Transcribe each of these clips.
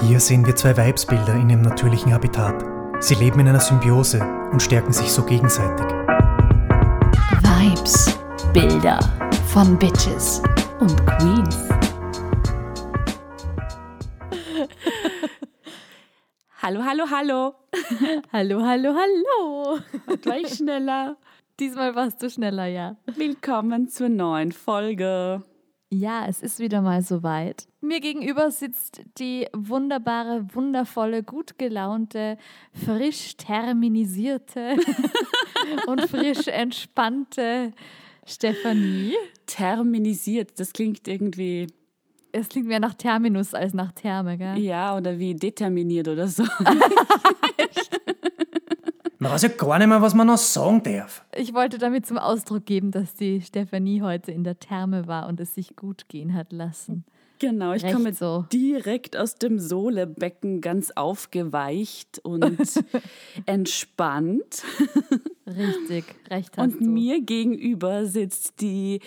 Hier sehen wir zwei Weibsbilder in ihrem natürlichen Habitat. Sie leben in einer Symbiose und stärken sich so gegenseitig. Vibes, Bilder von Bitches und Queens. Hallo, hallo, hallo. Hallo, hallo, hallo. Gleich schneller. Diesmal warst du schneller, ja. Willkommen zur neuen Folge. Ja, es ist wieder mal soweit. Mir gegenüber sitzt die wunderbare, wundervolle, gut gelaunte, frisch terminisierte und frisch entspannte Stefanie. Terminisiert, das klingt irgendwie, Es klingt mehr nach Terminus als nach Therme, gell? ja, oder wie determiniert oder so. Man weiß ja gar nicht mehr, was man noch sagen darf. Ich wollte damit zum Ausdruck geben, dass die Stefanie heute in der Therme war und es sich gut gehen hat lassen. Genau, ich Recht komme so. direkt aus dem Sohlebecken ganz aufgeweicht und entspannt. Richtig, recht hast Und du. mir gegenüber sitzt die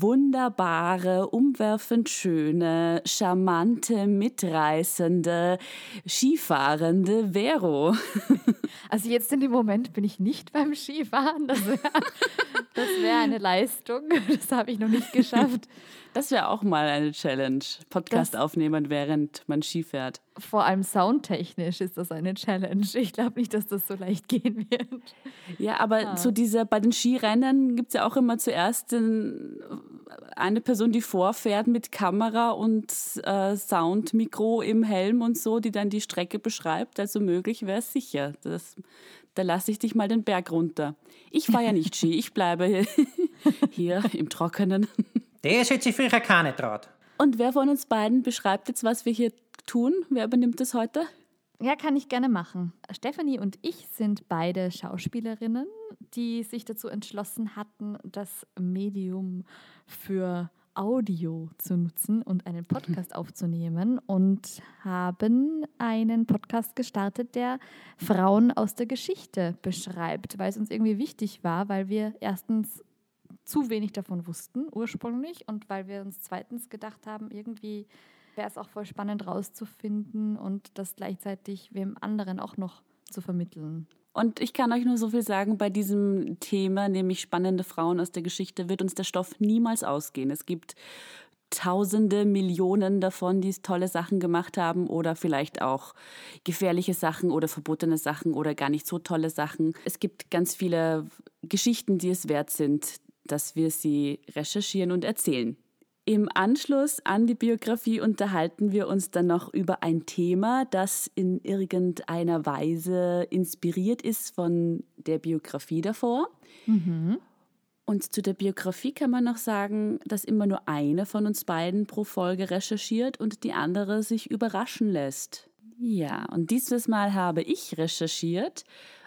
wunderbare, umwerfend schöne, charmante, mitreißende, skifahrende Vero. Also jetzt in dem Moment bin ich nicht beim Skifahren. Das wäre wär eine Leistung. Das habe ich noch nicht geschafft. Das wäre auch mal eine Challenge. Podcast Das- aufnehmen, während man Ski fährt. Vor allem soundtechnisch ist das eine Challenge. Ich glaube nicht, dass das so leicht gehen wird. Ja, aber zu dieser, bei den Skirennen gibt es ja auch immer zuerst den, eine Person, die vorfährt mit Kamera und äh, Soundmikro im Helm und so, die dann die Strecke beschreibt. Also möglich wäre es sicher. Das, da lasse ich dich mal den Berg runter. Ich fahre ja nicht Ski, ich bleibe hier, hier im Trockenen. Das hätte sich früher keine traut. Und wer von uns beiden beschreibt jetzt, was wir hier tun? Wer übernimmt das heute? Ja, kann ich gerne machen. Stefanie und ich sind beide Schauspielerinnen, die sich dazu entschlossen hatten, das Medium für Audio zu nutzen und einen Podcast aufzunehmen und haben einen Podcast gestartet, der Frauen aus der Geschichte beschreibt, weil es uns irgendwie wichtig war, weil wir erstens zu wenig davon wussten ursprünglich und weil wir uns zweitens gedacht haben, irgendwie wäre es auch voll spannend rauszufinden und das gleichzeitig wem anderen auch noch zu vermitteln. Und ich kann euch nur so viel sagen, bei diesem Thema, nämlich spannende Frauen aus der Geschichte, wird uns der Stoff niemals ausgehen. Es gibt Tausende, Millionen davon, die tolle Sachen gemacht haben oder vielleicht auch gefährliche Sachen oder verbotene Sachen oder gar nicht so tolle Sachen. Es gibt ganz viele Geschichten, die es wert sind, dass wir sie recherchieren und erzählen. Im Anschluss an die Biografie unterhalten wir uns dann noch über ein Thema, das in irgendeiner Weise inspiriert ist von der Biografie davor. Und zu der Biografie kann man noch sagen, dass immer nur eine von uns beiden pro Folge recherchiert und die andere sich überraschen lässt. Ja, und dieses Mal habe ich recherchiert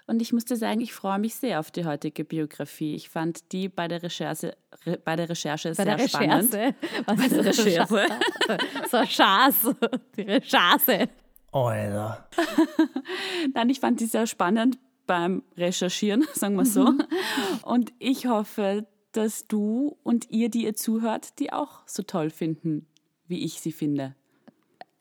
und ich musste sagen, ich freue mich sehr auf die heutige Biografie. Ich fand die bei der Recherche, re, bei der Recherche Bei sehr der spannend. Recherche. Was Bei der Recherche. So Chance. Die Recherche. Alter. Nein, ich fand die sehr spannend beim Recherchieren, sagen wir so. Und ich hoffe, dass du und ihr, die ihr zuhört, die auch so toll finden, wie ich sie finde.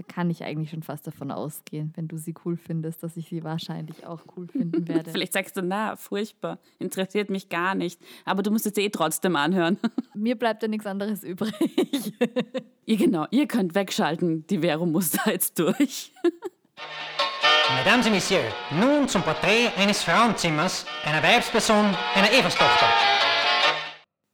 Kann ich eigentlich schon fast davon ausgehen, wenn du sie cool findest, dass ich sie wahrscheinlich auch cool finden werde. Vielleicht sagst du, na, furchtbar, interessiert mich gar nicht. Aber du musst es eh trotzdem anhören. Mir bleibt ja nichts anderes übrig. ihr, genau, ihr könnt wegschalten. Die Vero muss da jetzt durch. Mesdames et Messieurs, nun zum Porträt eines Frauenzimmers, einer Weibsperson, einer Everstochter.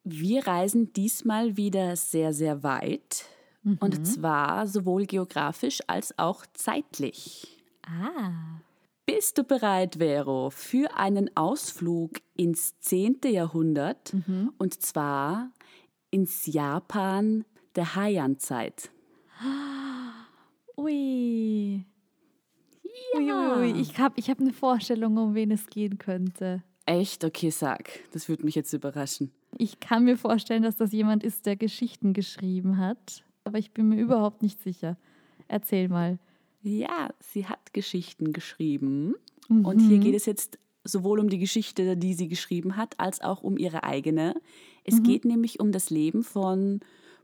Wir reisen diesmal wieder sehr, sehr weit. Und zwar sowohl geografisch als auch zeitlich. ah. Bist du bereit, Vero, für einen Ausflug ins 10. Jahrhundert und zwar ins Japan der Heian-Zeit? Ui. Ui, ui, ui. Ich habe ich hab eine Vorstellung, um wen es gehen könnte. Echt? Okay, sag. Das würde mich jetzt überraschen. Ich kann mir vorstellen, dass das jemand ist, der Geschichten geschrieben hat, aber ich bin mir überhaupt nicht sicher. Erzähl mal. Ja, sie hat Geschichten geschrieben. Und hier geht es jetzt sowohl um die Geschichte, die sie geschrieben hat, als auch um ihre eigene. Es geht nämlich um das Leben von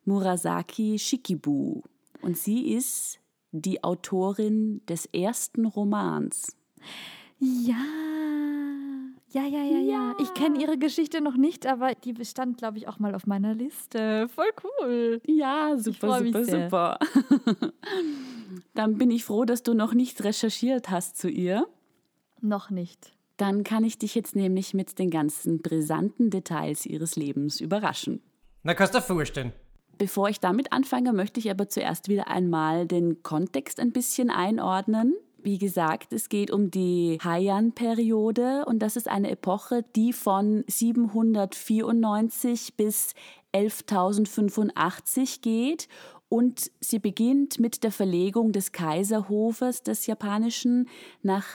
Murasaki Shikibu. Und sie ist die Autorin des ersten Romans. Ja. Ja, ja, ja, ja. Ich kenne ihre Geschichte noch nicht, aber die bestand, glaube ich, auch mal auf meiner Liste. Voll cool. Ja, super, super, sehr. super. Dann bin ich froh, dass du noch nicht recherchiert hast zu ihr. Noch nicht. Dann kann ich dich jetzt nämlich mit den ganzen brisanten Details ihres Lebens überraschen. Na, kannst du dir vorstellen. Bevor ich damit anfange, möchte ich aber zuerst wieder einmal den Kontext ein bisschen einordnen. Wie gesagt, es geht um die Heian-Periode und das ist eine Epoche, die von 794 bis 11.085 geht und sie beginnt mit der Verlegung des Kaiserhofes des Japanischen nach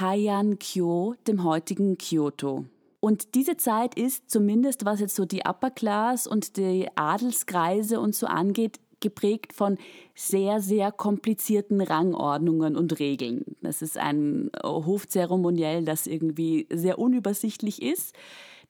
Heian-kyo, dem heutigen Kyoto. Und diese Zeit ist zumindest, was jetzt so die Upper Class und die Adelskreise und so angeht, geprägt von sehr, sehr komplizierten Rangordnungen und Regeln. Das ist ein Hofzeremoniell, das irgendwie sehr unübersichtlich ist.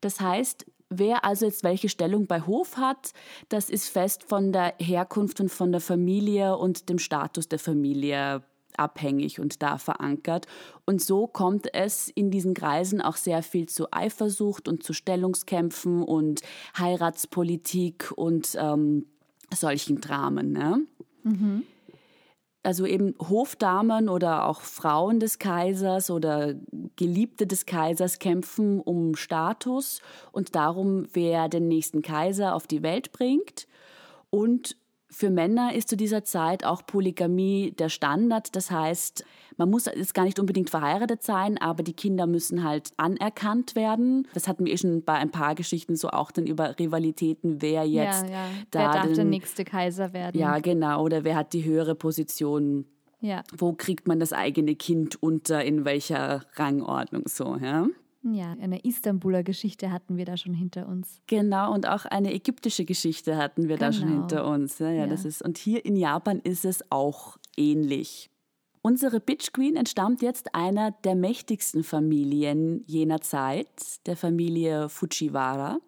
Das heißt, wer also jetzt welche Stellung bei Hof hat, das ist fest von der Herkunft und von der Familie und dem Status der Familie abhängig und da verankert. Und so kommt es in diesen Kreisen auch sehr viel zu Eifersucht und zu Stellungskämpfen und Heiratspolitik und ähm, solchen Dramen. Ne? Also eben Hofdamen oder auch Frauen des Kaisers oder Geliebte des Kaisers kämpfen um Status und darum, wer den nächsten Kaiser auf die Welt bringt. Und für Männer ist zu dieser Zeit auch Polygamie der Standard. Das heißt, man muss jetzt gar nicht unbedingt verheiratet sein, aber die Kinder müssen halt anerkannt werden. Das hatten wir eh schon bei ein paar Geschichten so auch dann über Rivalitäten, wer jetzt ja, ja. da Wer darf den, der nächste Kaiser werden? Ja, genau. Oder wer hat die höhere Position? Ja. Wo kriegt man das eigene Kind unter? In welcher Rangordnung so? Ja? Ja, eine Istanbuler Geschichte hatten wir da schon hinter uns. Genau, und auch eine ägyptische Geschichte hatten wir da schon Genau. hinter uns. Ja, ja, Ja. Das ist, und hier in Japan ist es auch ähnlich. Unsere Bitch Queen entstammt jetzt einer der mächtigsten Familien jener Zeit, der Familie Fujiwara.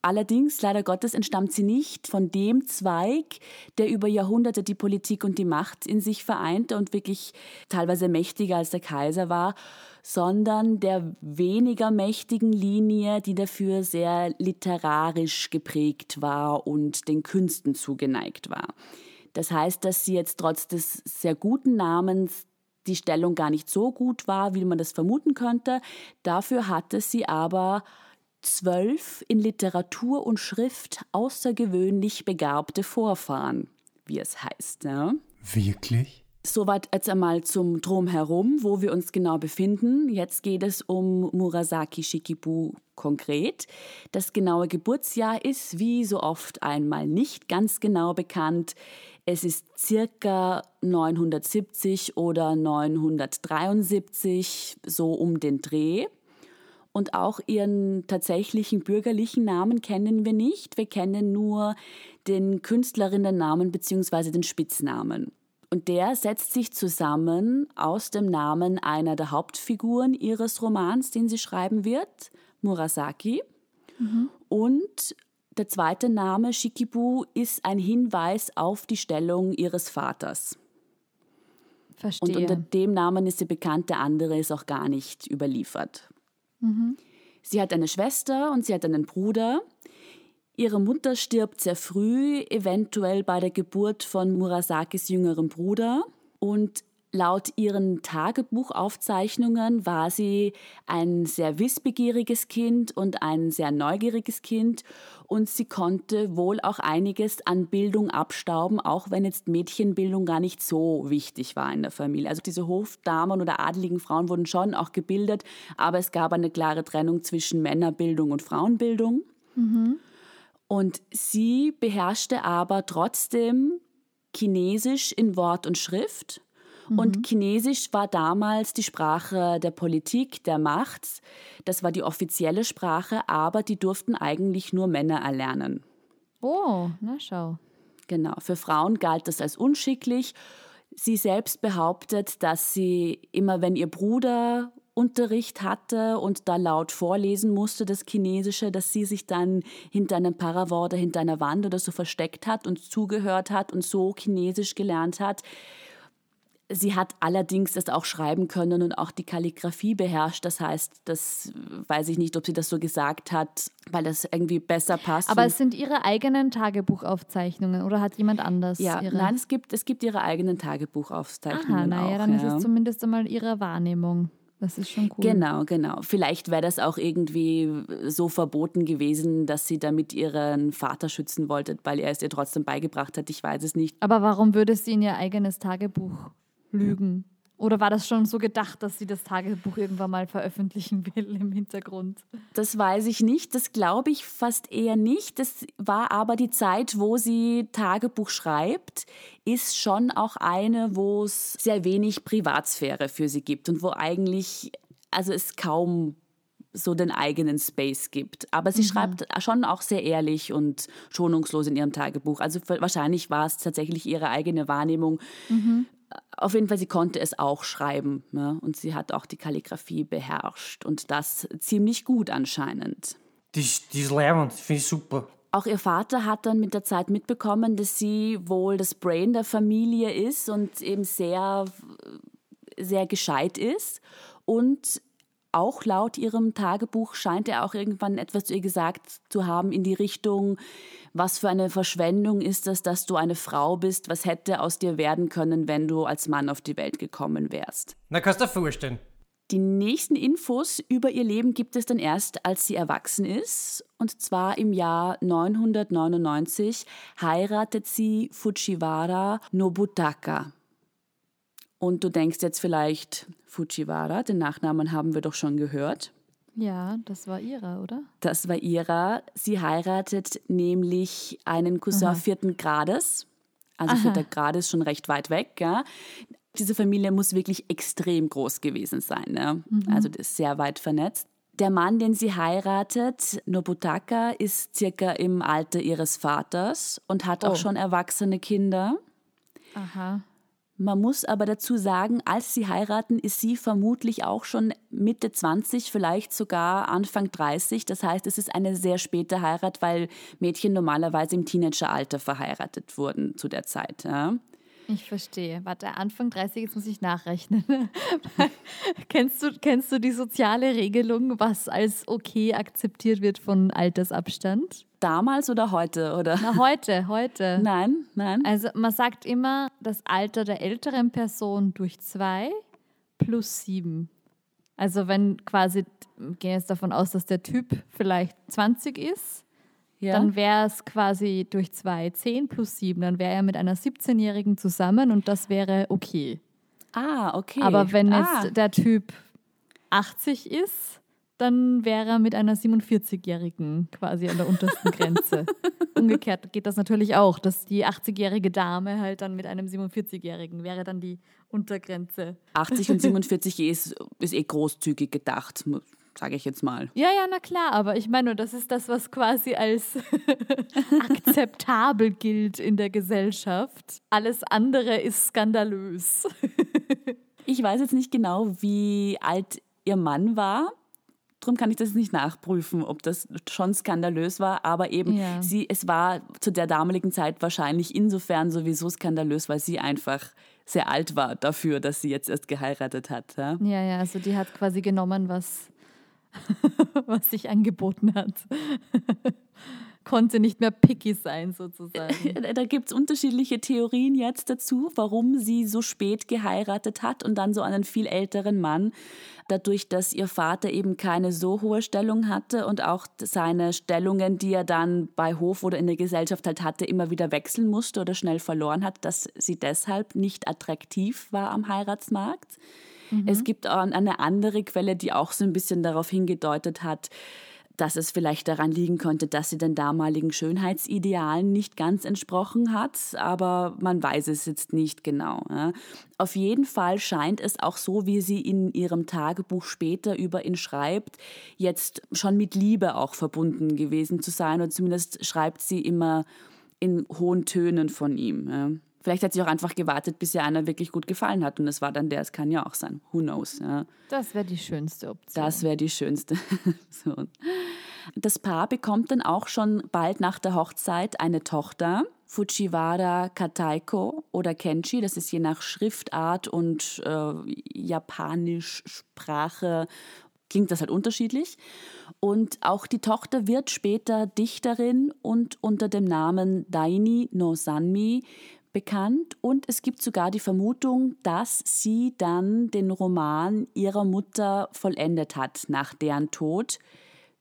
Allerdings, leider Gottes, entstammt sie nicht von dem Zweig, der über Jahrhunderte die Politik und die Macht in sich vereinte und wirklich teilweise mächtiger als der Kaiser war, sondern der weniger mächtigen Linie, die dafür sehr literarisch geprägt war und den Künsten zugeneigt war. Das heißt, dass sie jetzt trotz des sehr guten Namens die Stellung gar nicht so gut war, wie man das vermuten könnte. Dafür hatte sie aber zwölf in Literatur und Schrift außergewöhnlich begabte Vorfahren, wie es heißt. Ja? Wirklich? Soweit jetzt einmal zum Drumherum, wo wir uns genau befinden. Jetzt geht es um Murasaki Shikibu konkret. Das genaue Geburtsjahr ist wie so oft einmal nicht ganz genau bekannt. Es ist circa 970 oder 973, so um den Dreh. Und auch ihren tatsächlichen bürgerlichen Namen kennen wir nicht. Wir kennen nur den Künstlerinnennamen bzw. den Spitznamen. Und der setzt sich zusammen aus dem Namen einer der Hauptfiguren ihres Romans, den sie schreiben wird, Murasaki. Und der zweite Name, Shikibu, ist ein Hinweis auf die Stellung ihres Vaters. Verstehe. Und unter dem Namen ist sie bekannt, der andere ist auch gar nicht überliefert. Sie hat eine Schwester und sie hat einen Bruder. Ihre Mutter stirbt sehr früh, eventuell bei der Geburt von Murasakis jüngerem Bruder. Und laut ihren Tagebuchaufzeichnungen war sie ein sehr wissbegieriges Kind und ein sehr neugieriges Kind. Und sie konnte wohl auch einiges an Bildung abstauben, auch wenn jetzt Mädchenbildung gar nicht so wichtig war in der Familie. Also diese Hofdamen oder adeligen Frauen wurden schon auch gebildet, aber es gab eine klare Trennung zwischen Männerbildung und Frauenbildung. Und sie beherrschte aber trotzdem Chinesisch in Wort und Schrift. Und Chinesisch war damals die Sprache der Politik, der Macht. Das war die offizielle Sprache, aber die durften eigentlich nur Männer erlernen. oh, na schau. Genau, für Frauen galt das als unschicklich. Sie selbst behauptet, dass sie immer, wenn ihr Bruder Unterricht hatte und da laut vorlesen musste, das Chinesische, dass sie sich dann hinter einem Paravent oder hinter einer Wand oder so versteckt hat und zugehört hat und so Chinesisch gelernt hat. Sie hat allerdings das auch schreiben können und auch die Kalligraphie beherrscht. Das heißt, das weiß ich nicht, ob sie das so gesagt hat, weil das irgendwie besser passt. Aber es sind ihre eigenen Tagebuchaufzeichnungen oder hat jemand anders ja, ihre? nein, es gibt, es gibt ihre eigenen Tagebuchaufzeichnungen. Aha, naja, dann ja. ist es zumindest einmal ihre Wahrnehmung. Das ist schon cool. Genau, genau. Vielleicht wäre das auch irgendwie so verboten gewesen, dass sie damit ihren Vater schützen wollte, weil er es ihr trotzdem beigebracht hat. Ich weiß es nicht. Aber warum würde sie in ihr eigenes Tagebuch lügen? Oder war das schon so gedacht, dass sie das Tagebuch irgendwann mal veröffentlichen will im Hintergrund? Das weiß ich nicht. Das glaube ich fast eher nicht. Das war aber die Zeit, wo sie Tagebuch schreibt, ist schon auch eine, wo es sehr wenig Privatsphäre für sie gibt und wo eigentlich, also es kaum so den eigenen Space gibt. Aber sie schreibt schon auch sehr ehrlich und schonungslos in ihrem Tagebuch. Also wahrscheinlich war es tatsächlich ihre eigene Wahrnehmung. Auf jeden Fall, sie konnte es auch schreiben. Ne? Und sie hat auch die Kalligrafie beherrscht. Und das ziemlich gut anscheinend. Die die ist leibend, finde ich super. Auch ihr Vater hat dann mit der Zeit mitbekommen, dass sie wohl das Brain der Familie ist und eben sehr, sehr gescheit ist. Und auch laut ihrem Tagebuch scheint er auch irgendwann etwas zu ihr gesagt zu haben in die Richtung, was für eine Verschwendung ist das, dass du eine Frau bist, was hätte aus dir werden können, wenn du als Mann auf die Welt gekommen wärst. Na, kannst du dir vorstellen. Die nächsten Infos über ihr Leben gibt es dann erst, als sie erwachsen ist. Und zwar im Jahr 999 heiratet sie Fujiwara Nobutaka. Und du denkst jetzt vielleicht, Fujiwara, den Nachnamen haben wir doch schon gehört. Ja, das war ihrer, oder? Das war ihrer. Sie heiratet nämlich einen Cousin vierten Grades. Also vierter Grad ist schon recht weit weg. Ja. Diese Familie muss wirklich extrem groß gewesen sein. Ne? Also das ist sehr weit vernetzt. Der Mann, den sie heiratet, Nobutaka, ist circa im Alter ihres Vaters und hat auch Oh. schon erwachsene Kinder. Aha. Man muss aber dazu sagen, als sie heiraten, ist sie vermutlich auch schon Mitte 20, vielleicht sogar Anfang 30. Das heißt, es ist eine sehr späte Heirat, weil Mädchen normalerweise im Teenageralter verheiratet wurden zu der Zeit. Ja. Ich verstehe. Warte, Anfang 30, jetzt muss ich nachrechnen. kennst, du, kennst du die soziale Regelung, was als okay akzeptiert wird von Altersabstand? Damals oder heute? Oder? Na, heute, heute. Nein, nein. Also man sagt immer das Alter der älteren Person durch zwei plus sieben. Also wenn quasi, gehen jetzt davon aus, dass der Typ vielleicht 20 ist, ja. dann wäre es quasi durch zwei 10 plus sieben. Dann wäre er mit einer 17-Jährigen zusammen und das wäre okay. ah, okay. Aber wenn ah. jetzt der Typ 80 ist, dann wäre er mit einer 47-Jährigen quasi an der untersten Grenze. Umgekehrt geht das natürlich auch, dass die 80-jährige Dame halt dann mit einem 47-Jährigen wäre dann die Untergrenze. 80 und 47 ist, ist eh großzügig gedacht, sage ich jetzt mal. Ja, ja, na klar, aber ich meine, das ist das, was quasi als akzeptabel gilt in der Gesellschaft. Alles andere ist skandalös. Ich weiß jetzt nicht genau, wie alt ihr Mann war. Darum kann ich das nicht nachprüfen, ob das schon skandalös war. Aber eben, Ja. sie, es war zu der damaligen Zeit wahrscheinlich insofern sowieso skandalös, weil sie einfach sehr alt war dafür, dass sie jetzt erst geheiratet hat. Ja? Ja, ja, also die hat quasi genommen, was, was sich angeboten hat. Konnte nicht mehr picky sein, sozusagen. Da gibt es unterschiedliche Theorien jetzt dazu, warum sie so spät geheiratet hat und dann so einen viel älteren Mann. Dadurch, dass ihr Vater eben keine so hohe Stellung hatte und auch seine Stellungen, die er dann bei Hof oder in der Gesellschaft halt hatte, immer wieder wechseln musste oder schnell verloren hat, dass sie deshalb nicht attraktiv war am Heiratsmarkt. Es gibt auch eine andere Quelle, die auch so ein bisschen darauf hingedeutet hat, dass es vielleicht daran liegen könnte, dass sie den damaligen Schönheitsidealen nicht ganz entsprochen hat, aber man weiß es jetzt nicht genau. Auf jeden Fall scheint es auch so, wie sie in ihrem Tagebuch später über ihn schreibt, jetzt schon mit Liebe auch verbunden gewesen zu sein, oder zumindest schreibt sie immer in hohen Tönen von ihm. Vielleicht hat sie auch einfach gewartet, bis ihr einer wirklich gut gefallen hat und es war dann der. Es kann ja auch sein. Who knows? Ja. Das wäre die schönste Option. Das wäre die schönste. so. Das Paar bekommt dann auch schon bald nach der Hochzeit eine Tochter. Fujiwara Kataiko oder Kenshi, das ist je nach Schriftart und äh, japanisch Sprache klingt das halt unterschiedlich. Und auch die Tochter wird später Dichterin und unter dem Namen Daini no Sanmi bekannt. Und es gibt sogar die Vermutung, dass sie dann den Roman ihrer Mutter vollendet hat nach deren Tod.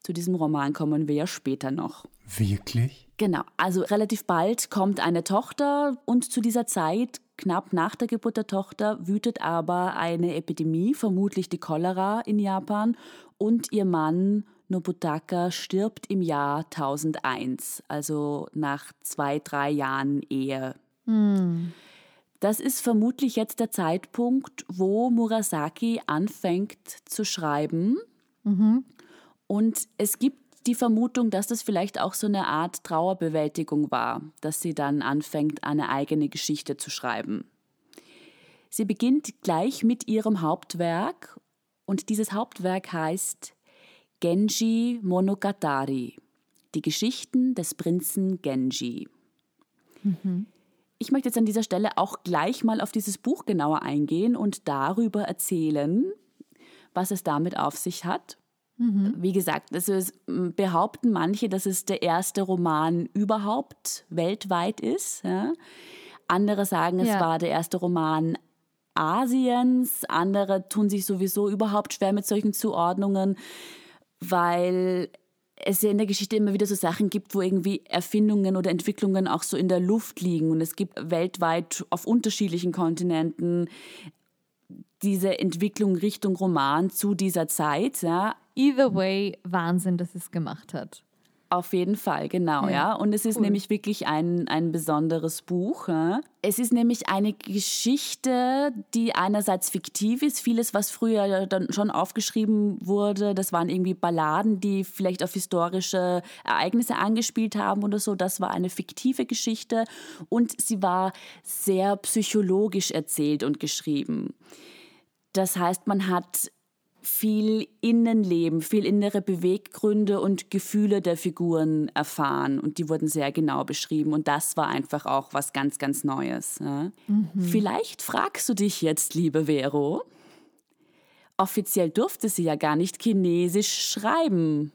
Zu diesem Roman kommen wir ja später noch. Wirklich? Genau, also relativ bald kommt eine Tochter und zu dieser Zeit, knapp nach der Geburt der Tochter, wütet aber eine Epidemie, vermutlich die Cholera in Japan und ihr Mann Nobutaka stirbt im Jahr 1001, also nach zwei, drei Jahren Ehe. Hm. Das ist vermutlich jetzt der Zeitpunkt, wo Murasaki anfängt zu schreiben. Mhm. Und es gibt die Vermutung, dass das vielleicht auch so eine Art Trauerbewältigung war, dass sie dann anfängt, eine eigene Geschichte zu schreiben. Sie beginnt gleich mit ihrem Hauptwerk und dieses Hauptwerk heißt Genji Monogatari, die Geschichten des Prinzen Genji. Ich möchte jetzt an dieser Stelle auch gleich mal auf dieses Buch genauer eingehen und darüber erzählen, was es damit auf sich hat. Wie gesagt, das ist, behaupten manche, dass es der erste Roman überhaupt weltweit ist. Ja. Andere sagen, es Ja. war der erste Roman Asiens. Andere tun sich sowieso überhaupt schwer mit solchen Zuordnungen, weil es ja in der Geschichte immer wieder so Sachen gibt, wo irgendwie Erfindungen oder Entwicklungen auch so in der Luft liegen. Und es gibt weltweit auf unterschiedlichen Kontinenten diese Entwicklung Richtung Roman zu dieser Zeit. Ja. Either way, Wahnsinn, dass es gemacht hat. Auf jeden Fall, genau, ja. Ja, Und es ist cool. nämlich wirklich ein, ein besonderes Buch. Ja. Es ist nämlich eine Geschichte, die einerseits fiktiv ist. Vieles, was früher dann schon aufgeschrieben wurde, das waren irgendwie Balladen, die vielleicht auf historische Ereignisse angespielt haben oder so. Das war eine fiktive Geschichte. Und sie war sehr psychologisch erzählt und geschrieben. Das heißt, man hat viel Innenleben, viel innere Beweggründe und Gefühle der Figuren erfahren und die wurden sehr genau beschrieben und das war einfach auch was ganz, ganz Neues. Ja. Vielleicht fragst du dich jetzt, liebe Vero, offiziell durfte sie ja gar nicht Chinesisch schreiben.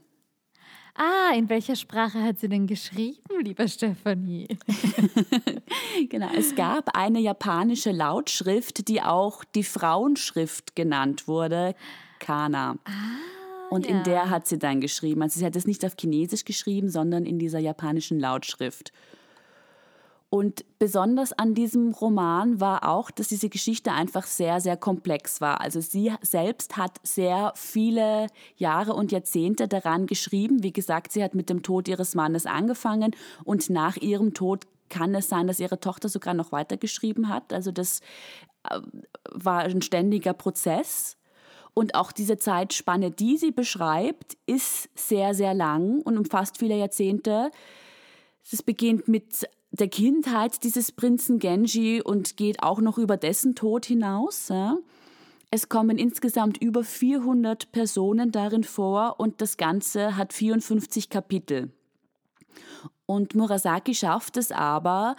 Ah, in welcher Sprache hat sie denn geschrieben, lieber Stefanie? Genau, es gab eine japanische Lautschrift, die auch die Frauenschrift genannt wurde, Kana. Und in ja. der hat sie dann geschrieben. Also sie hat es nicht auf Chinesisch geschrieben, sondern in dieser japanischen Lautschrift. Und besonders an diesem Roman war auch, dass diese Geschichte einfach sehr, sehr komplex war. Also sie selbst hat sehr viele Jahre und Jahrzehnte daran geschrieben. Wie gesagt, sie hat mit dem Tod ihres Mannes angefangen und nach ihrem Tod kann es sein, dass ihre Tochter sogar noch weitergeschrieben hat. Also das äh, war ein ständiger Prozess. Und auch diese Zeitspanne, die sie beschreibt, ist sehr, sehr lang und umfasst viele Jahrzehnte. Es beginnt mit der Kindheit dieses Prinzen Genji und geht auch noch über dessen Tod hinaus. Es kommen insgesamt über 400 Personen darin vor und das Ganze hat 54 Kapitel. Und Murasaki schafft es aber,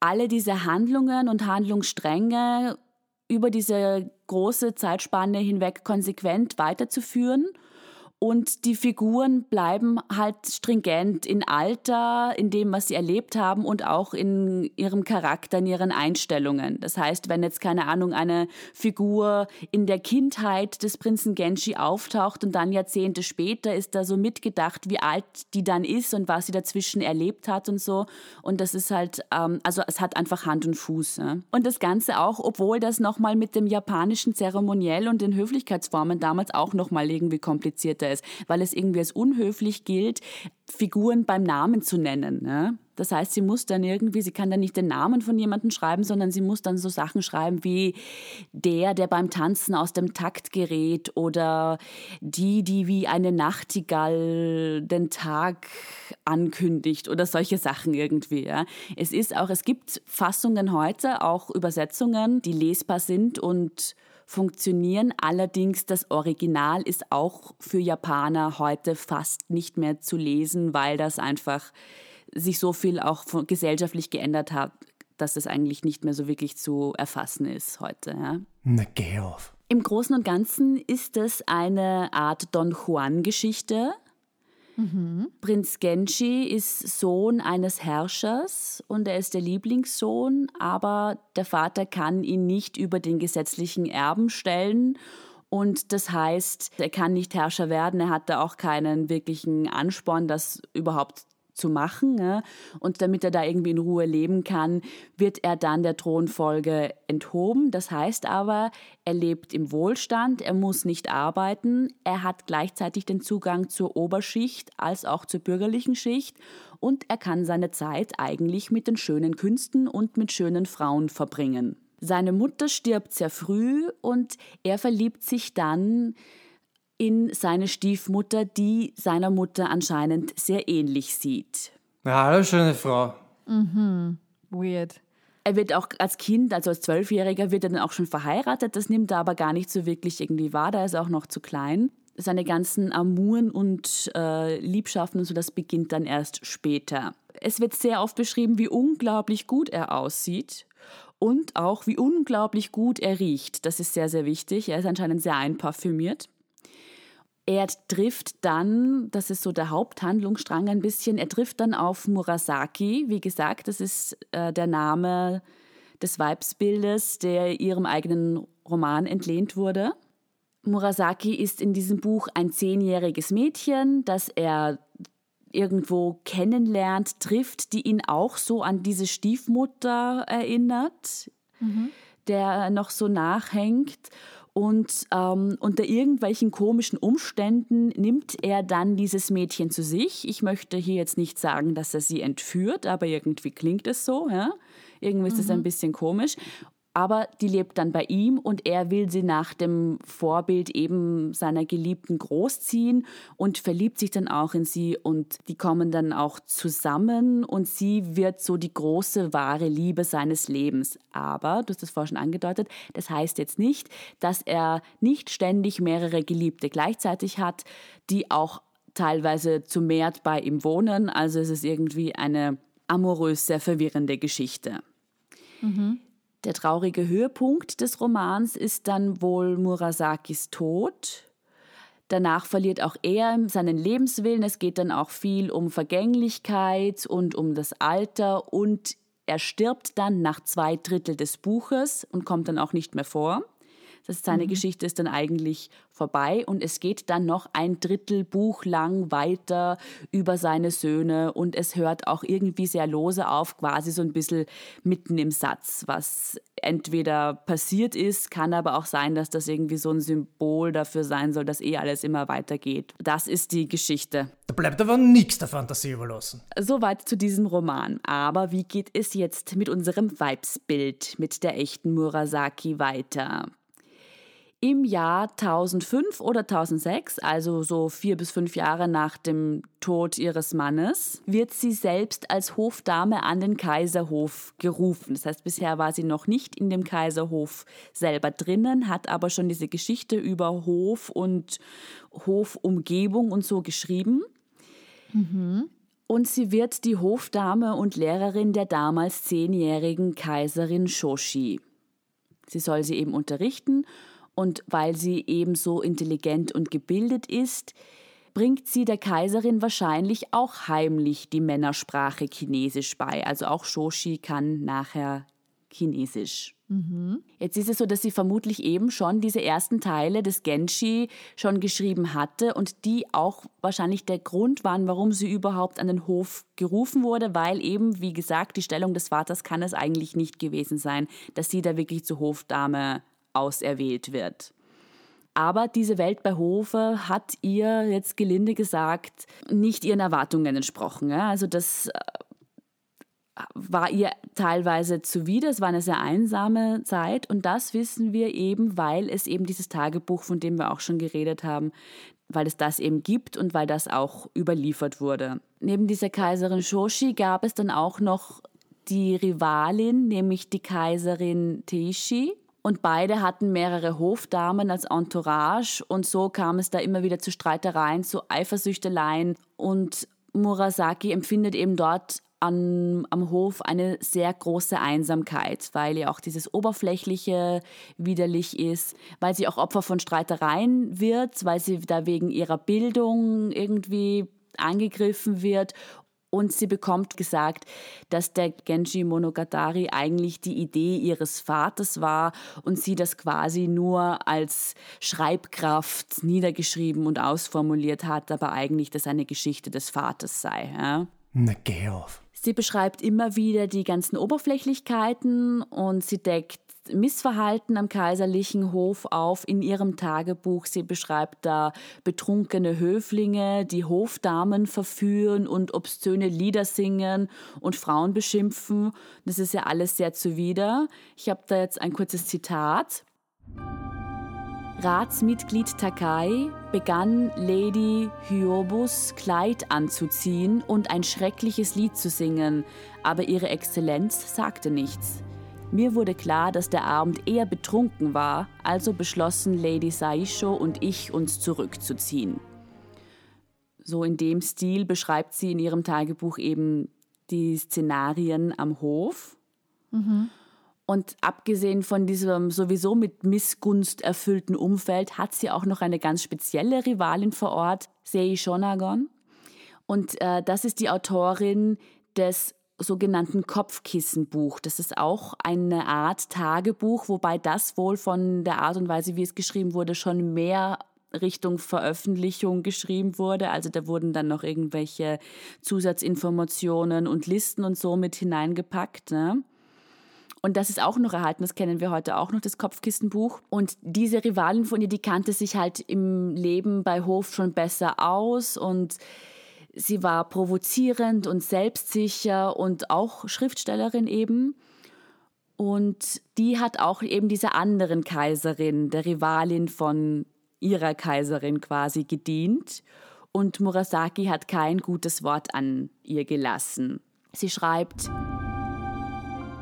alle diese Handlungen und Handlungsstränge über diese große Zeitspanne hinweg konsequent weiterzuführen. Und die Figuren bleiben halt stringent in Alter, in dem, was sie erlebt haben und auch in ihrem Charakter, in ihren Einstellungen. Das heißt, wenn jetzt keine Ahnung, eine Figur in der Kindheit des Prinzen Genji auftaucht und dann Jahrzehnte später ist da so mitgedacht, wie alt die dann ist und was sie dazwischen erlebt hat und so. Und das ist halt, ähm, also es hat einfach Hand und Fuß. Ja. Und das Ganze auch, obwohl das nochmal mit dem japanischen Zeremoniell und den Höflichkeitsformen damals auch nochmal irgendwie komplizierter ist, weil es irgendwie als unhöflich gilt, Figuren beim Namen zu nennen. Ne? Das heißt, sie muss dann irgendwie, sie kann dann nicht den Namen von jemandem schreiben, sondern sie muss dann so Sachen schreiben wie der, der beim Tanzen aus dem Takt gerät oder die, die wie eine Nachtigall den Tag ankündigt oder solche Sachen irgendwie. Ja. Es ist auch, es gibt Fassungen heute, auch Übersetzungen, die lesbar sind und funktionieren. Allerdings das Original ist auch für Japaner heute fast nicht mehr zu lesen, weil das einfach sich so viel auch gesellschaftlich geändert hat, dass das eigentlich nicht mehr so wirklich zu erfassen ist heute. Ja. Na, geh auf. Im Großen und Ganzen ist es eine Art Don Juan-Geschichte. Mhm. Prinz Genji ist Sohn eines Herrschers und er ist der Lieblingssohn, aber der Vater kann ihn nicht über den gesetzlichen Erben stellen und das heißt, er kann nicht Herrscher werden, er hatte auch keinen wirklichen Ansporn, das überhaupt zu machen. Ja? Und damit er da irgendwie in Ruhe leben kann, wird er dann der Thronfolge enthoben. Das heißt aber, er lebt im Wohlstand, er muss nicht arbeiten, er hat gleichzeitig den Zugang zur Oberschicht als auch zur bürgerlichen Schicht und er kann seine Zeit eigentlich mit den schönen Künsten und mit schönen Frauen verbringen. Seine Mutter stirbt sehr früh und er verliebt sich dann in seine Stiefmutter, die seiner Mutter anscheinend sehr ähnlich sieht. Ja, hallo, schöne Frau. Mhm. Weird. Er wird auch als Kind, also als Zwölfjähriger, wird er dann auch schon verheiratet. Das nimmt er aber gar nicht so wirklich irgendwie wahr. Da ist er auch noch zu klein. Seine ganzen Amuren und äh, Liebschaften und so, das beginnt dann erst später. Es wird sehr oft beschrieben, wie unglaublich gut er aussieht und auch wie unglaublich gut er riecht. Das ist sehr, sehr wichtig. Er ist anscheinend sehr einparfümiert. Er trifft dann, das ist so der Haupthandlungsstrang ein bisschen, er trifft dann auf Murasaki. Wie gesagt, das ist äh, der Name des Weibsbildes, der ihrem eigenen Roman entlehnt wurde. Murasaki ist in diesem Buch ein zehnjähriges Mädchen, das er irgendwo kennenlernt, trifft, die ihn auch so an diese Stiefmutter erinnert, mhm. der noch so nachhängt. Und ähm, unter irgendwelchen komischen Umständen nimmt er dann dieses Mädchen zu sich. Ich möchte hier jetzt nicht sagen, dass er sie entführt, aber irgendwie klingt es so. Ja? Irgendwie ist es ein mhm. bisschen komisch aber die lebt dann bei ihm und er will sie nach dem Vorbild eben seiner Geliebten großziehen und verliebt sich dann auch in sie und die kommen dann auch zusammen und sie wird so die große wahre Liebe seines Lebens. Aber, du hast das vorhin schon angedeutet, das heißt jetzt nicht, dass er nicht ständig mehrere Geliebte gleichzeitig hat, die auch teilweise zu mehrt bei ihm wohnen. Also es ist irgendwie eine amorös sehr verwirrende Geschichte. Mhm. Der traurige Höhepunkt des Romans ist dann wohl Murasakis Tod. Danach verliert auch er seinen Lebenswillen. Es geht dann auch viel um Vergänglichkeit und um das Alter und er stirbt dann nach zwei Drittel des Buches und kommt dann auch nicht mehr vor. Das heißt, seine mhm. Geschichte ist dann eigentlich vorbei und es geht dann noch ein Drittel Buch lang weiter über seine Söhne und es hört auch irgendwie sehr lose auf, quasi so ein bisschen mitten im Satz, was entweder passiert ist, kann aber auch sein, dass das irgendwie so ein Symbol dafür sein soll, dass eh alles immer weitergeht. Das ist die Geschichte. Da bleibt aber nichts der Fantasie überlassen. Soweit zu diesem Roman. Aber wie geht es jetzt mit unserem Weibsbild, mit der echten Murasaki weiter? Im Jahr 1005 oder 1006, also so vier bis fünf Jahre nach dem Tod ihres Mannes, wird sie selbst als Hofdame an den Kaiserhof gerufen. Das heißt, bisher war sie noch nicht in dem Kaiserhof selber drinnen, hat aber schon diese Geschichte über Hof und Hofumgebung und so geschrieben. Mhm. Und sie wird die Hofdame und Lehrerin der damals zehnjährigen Kaiserin Shoshi. Sie soll sie eben unterrichten und weil sie ebenso intelligent und gebildet ist, bringt sie der Kaiserin wahrscheinlich auch heimlich die Männersprache Chinesisch bei. Also auch Shoshi kann nachher Chinesisch. Mhm. Jetzt ist es so, dass sie vermutlich eben schon diese ersten Teile des Genshi schon geschrieben hatte und die auch wahrscheinlich der Grund waren, warum sie überhaupt an den Hof gerufen wurde, weil eben, wie gesagt, die Stellung des Vaters kann es eigentlich nicht gewesen sein, dass sie da wirklich zur Hofdame auserwählt wird. Aber diese Welt bei Hofe hat ihr jetzt gelinde gesagt nicht ihren Erwartungen entsprochen. Also das äh, war ihr teilweise zuwider. Es war eine sehr einsame Zeit und das wissen wir eben, weil es eben dieses Tagebuch, von dem wir auch schon geredet haben, weil es das eben gibt und weil das auch überliefert wurde. Neben dieser Kaiserin Shoshi gab es dann auch noch die Rivalin, nämlich die Kaiserin Teishi. Und beide hatten mehrere Hofdamen als Entourage. Und so kam es da immer wieder zu Streitereien, zu Eifersüchteleien. Und Murasaki empfindet eben dort an, am Hof eine sehr große Einsamkeit, weil ihr auch dieses Oberflächliche widerlich ist, weil sie auch Opfer von Streitereien wird, weil sie da wegen ihrer Bildung irgendwie angegriffen wird und sie bekommt gesagt, dass der Genji Monogatari eigentlich die Idee ihres Vaters war und sie das quasi nur als Schreibkraft niedergeschrieben und ausformuliert hat, aber eigentlich das eine Geschichte des Vaters sei. Ja? Na, geh auf. Sie beschreibt immer wieder die ganzen Oberflächlichkeiten und sie deckt Missverhalten am kaiserlichen Hof auf in ihrem Tagebuch. Sie beschreibt da betrunkene Höflinge, die Hofdamen verführen und obszöne Lieder singen und Frauen beschimpfen. Das ist ja alles sehr zuwider. Ich habe da jetzt ein kurzes Zitat. Ratsmitglied Takai begann Lady Hyobus Kleid anzuziehen und ein schreckliches Lied zu singen, aber ihre Exzellenz sagte nichts. Mir wurde klar, dass der Abend eher betrunken war, also beschlossen Lady Saisho und ich, uns zurückzuziehen. So in dem Stil beschreibt sie in ihrem Tagebuch eben die Szenarien am Hof. Mhm. Und abgesehen von diesem sowieso mit Missgunst erfüllten Umfeld hat sie auch noch eine ganz spezielle Rivalin vor Ort, Sei Shonagon. Und äh, das ist die Autorin des sogenannten Kopfkissenbuch. Das ist auch eine Art Tagebuch, wobei das wohl von der Art und Weise, wie es geschrieben wurde, schon mehr Richtung Veröffentlichung geschrieben wurde. Also da wurden dann noch irgendwelche Zusatzinformationen und Listen und so mit hineingepackt. Ne? Und das ist auch noch erhalten, das kennen wir heute auch noch, das Kopfkissenbuch. Und diese Rivalin von ihr, die kannte sich halt im Leben bei Hof schon besser aus und sie war provozierend und selbstsicher und auch Schriftstellerin eben. Und die hat auch eben dieser anderen Kaiserin, der Rivalin von ihrer Kaiserin quasi gedient. Und Murasaki hat kein gutes Wort an ihr gelassen. Sie schreibt,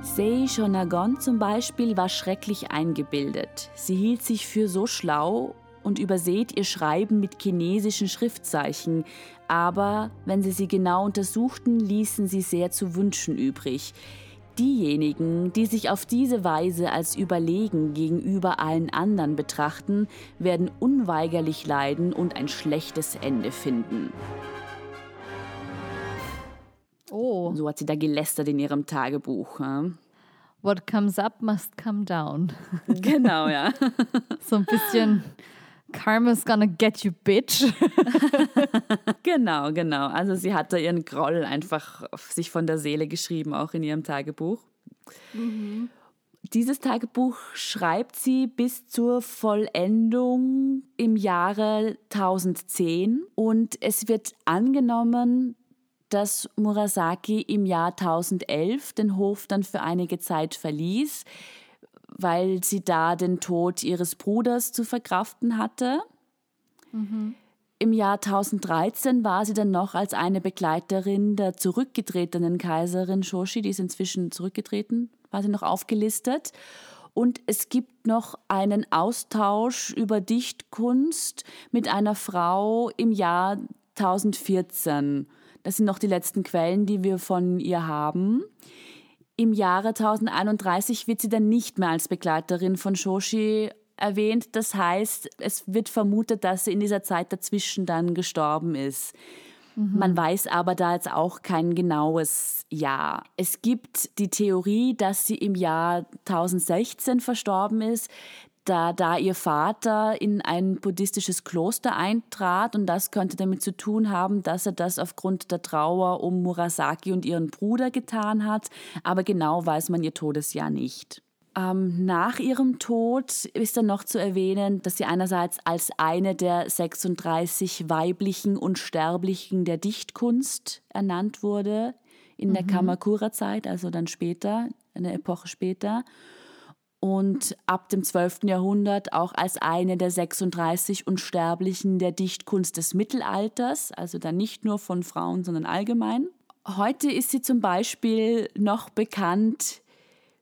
Sei Shonagon zum Beispiel war schrecklich eingebildet. Sie hielt sich für so schlau und übersät ihr Schreiben mit chinesischen Schriftzeichen, aber wenn sie sie genau untersuchten, ließen sie sehr zu wünschen übrig. Diejenigen, die sich auf diese Weise als überlegen gegenüber allen anderen betrachten, werden unweigerlich leiden und ein schlechtes Ende finden. Oh. So hat sie da gelästert in ihrem Tagebuch. Ja. What comes up must come down. Genau, ja. so ein bisschen Karma's gonna get you, bitch. genau, genau. Also sie hat da ihren Groll einfach sich von der Seele geschrieben, auch in ihrem Tagebuch. Mhm. Dieses Tagebuch schreibt sie bis zur Vollendung im Jahre 1010 und es wird angenommen, dass Murasaki im Jahr 1011 den Hof dann für einige Zeit verließ, weil sie da den Tod ihres Bruders zu verkraften hatte. Mhm. Im Jahr 1013 war sie dann noch als eine Begleiterin der zurückgetretenen Kaiserin Shoshi, die ist inzwischen zurückgetreten, war sie noch aufgelistet. Und es gibt noch einen Austausch über Dichtkunst mit einer Frau im Jahr 1014. Das sind noch die letzten Quellen, die wir von ihr haben. Im Jahre 1031 wird sie dann nicht mehr als Begleiterin von Shoshi erwähnt. Das heißt, es wird vermutet, dass sie in dieser Zeit dazwischen dann gestorben ist. Mhm. Man weiß aber da jetzt auch kein genaues Jahr. Es gibt die Theorie, dass sie im Jahr 1016 verstorben ist da, da ihr Vater in ein buddhistisches Kloster eintrat und das könnte damit zu tun haben, dass er das aufgrund der Trauer um Murasaki und ihren Bruder getan hat, aber genau weiß man ihr Todesjahr nicht. Ähm, nach ihrem Tod ist dann noch zu erwähnen, dass sie einerseits als eine der 36 weiblichen Unsterblichen der Dichtkunst ernannt wurde in der Kamakura-Zeit, also dann später, eine Epoche später. Und ab dem 12. Jahrhundert auch als eine der 36 Unsterblichen der Dichtkunst des Mittelalters, also dann nicht nur von Frauen, sondern allgemein. Heute ist sie zum Beispiel noch bekannt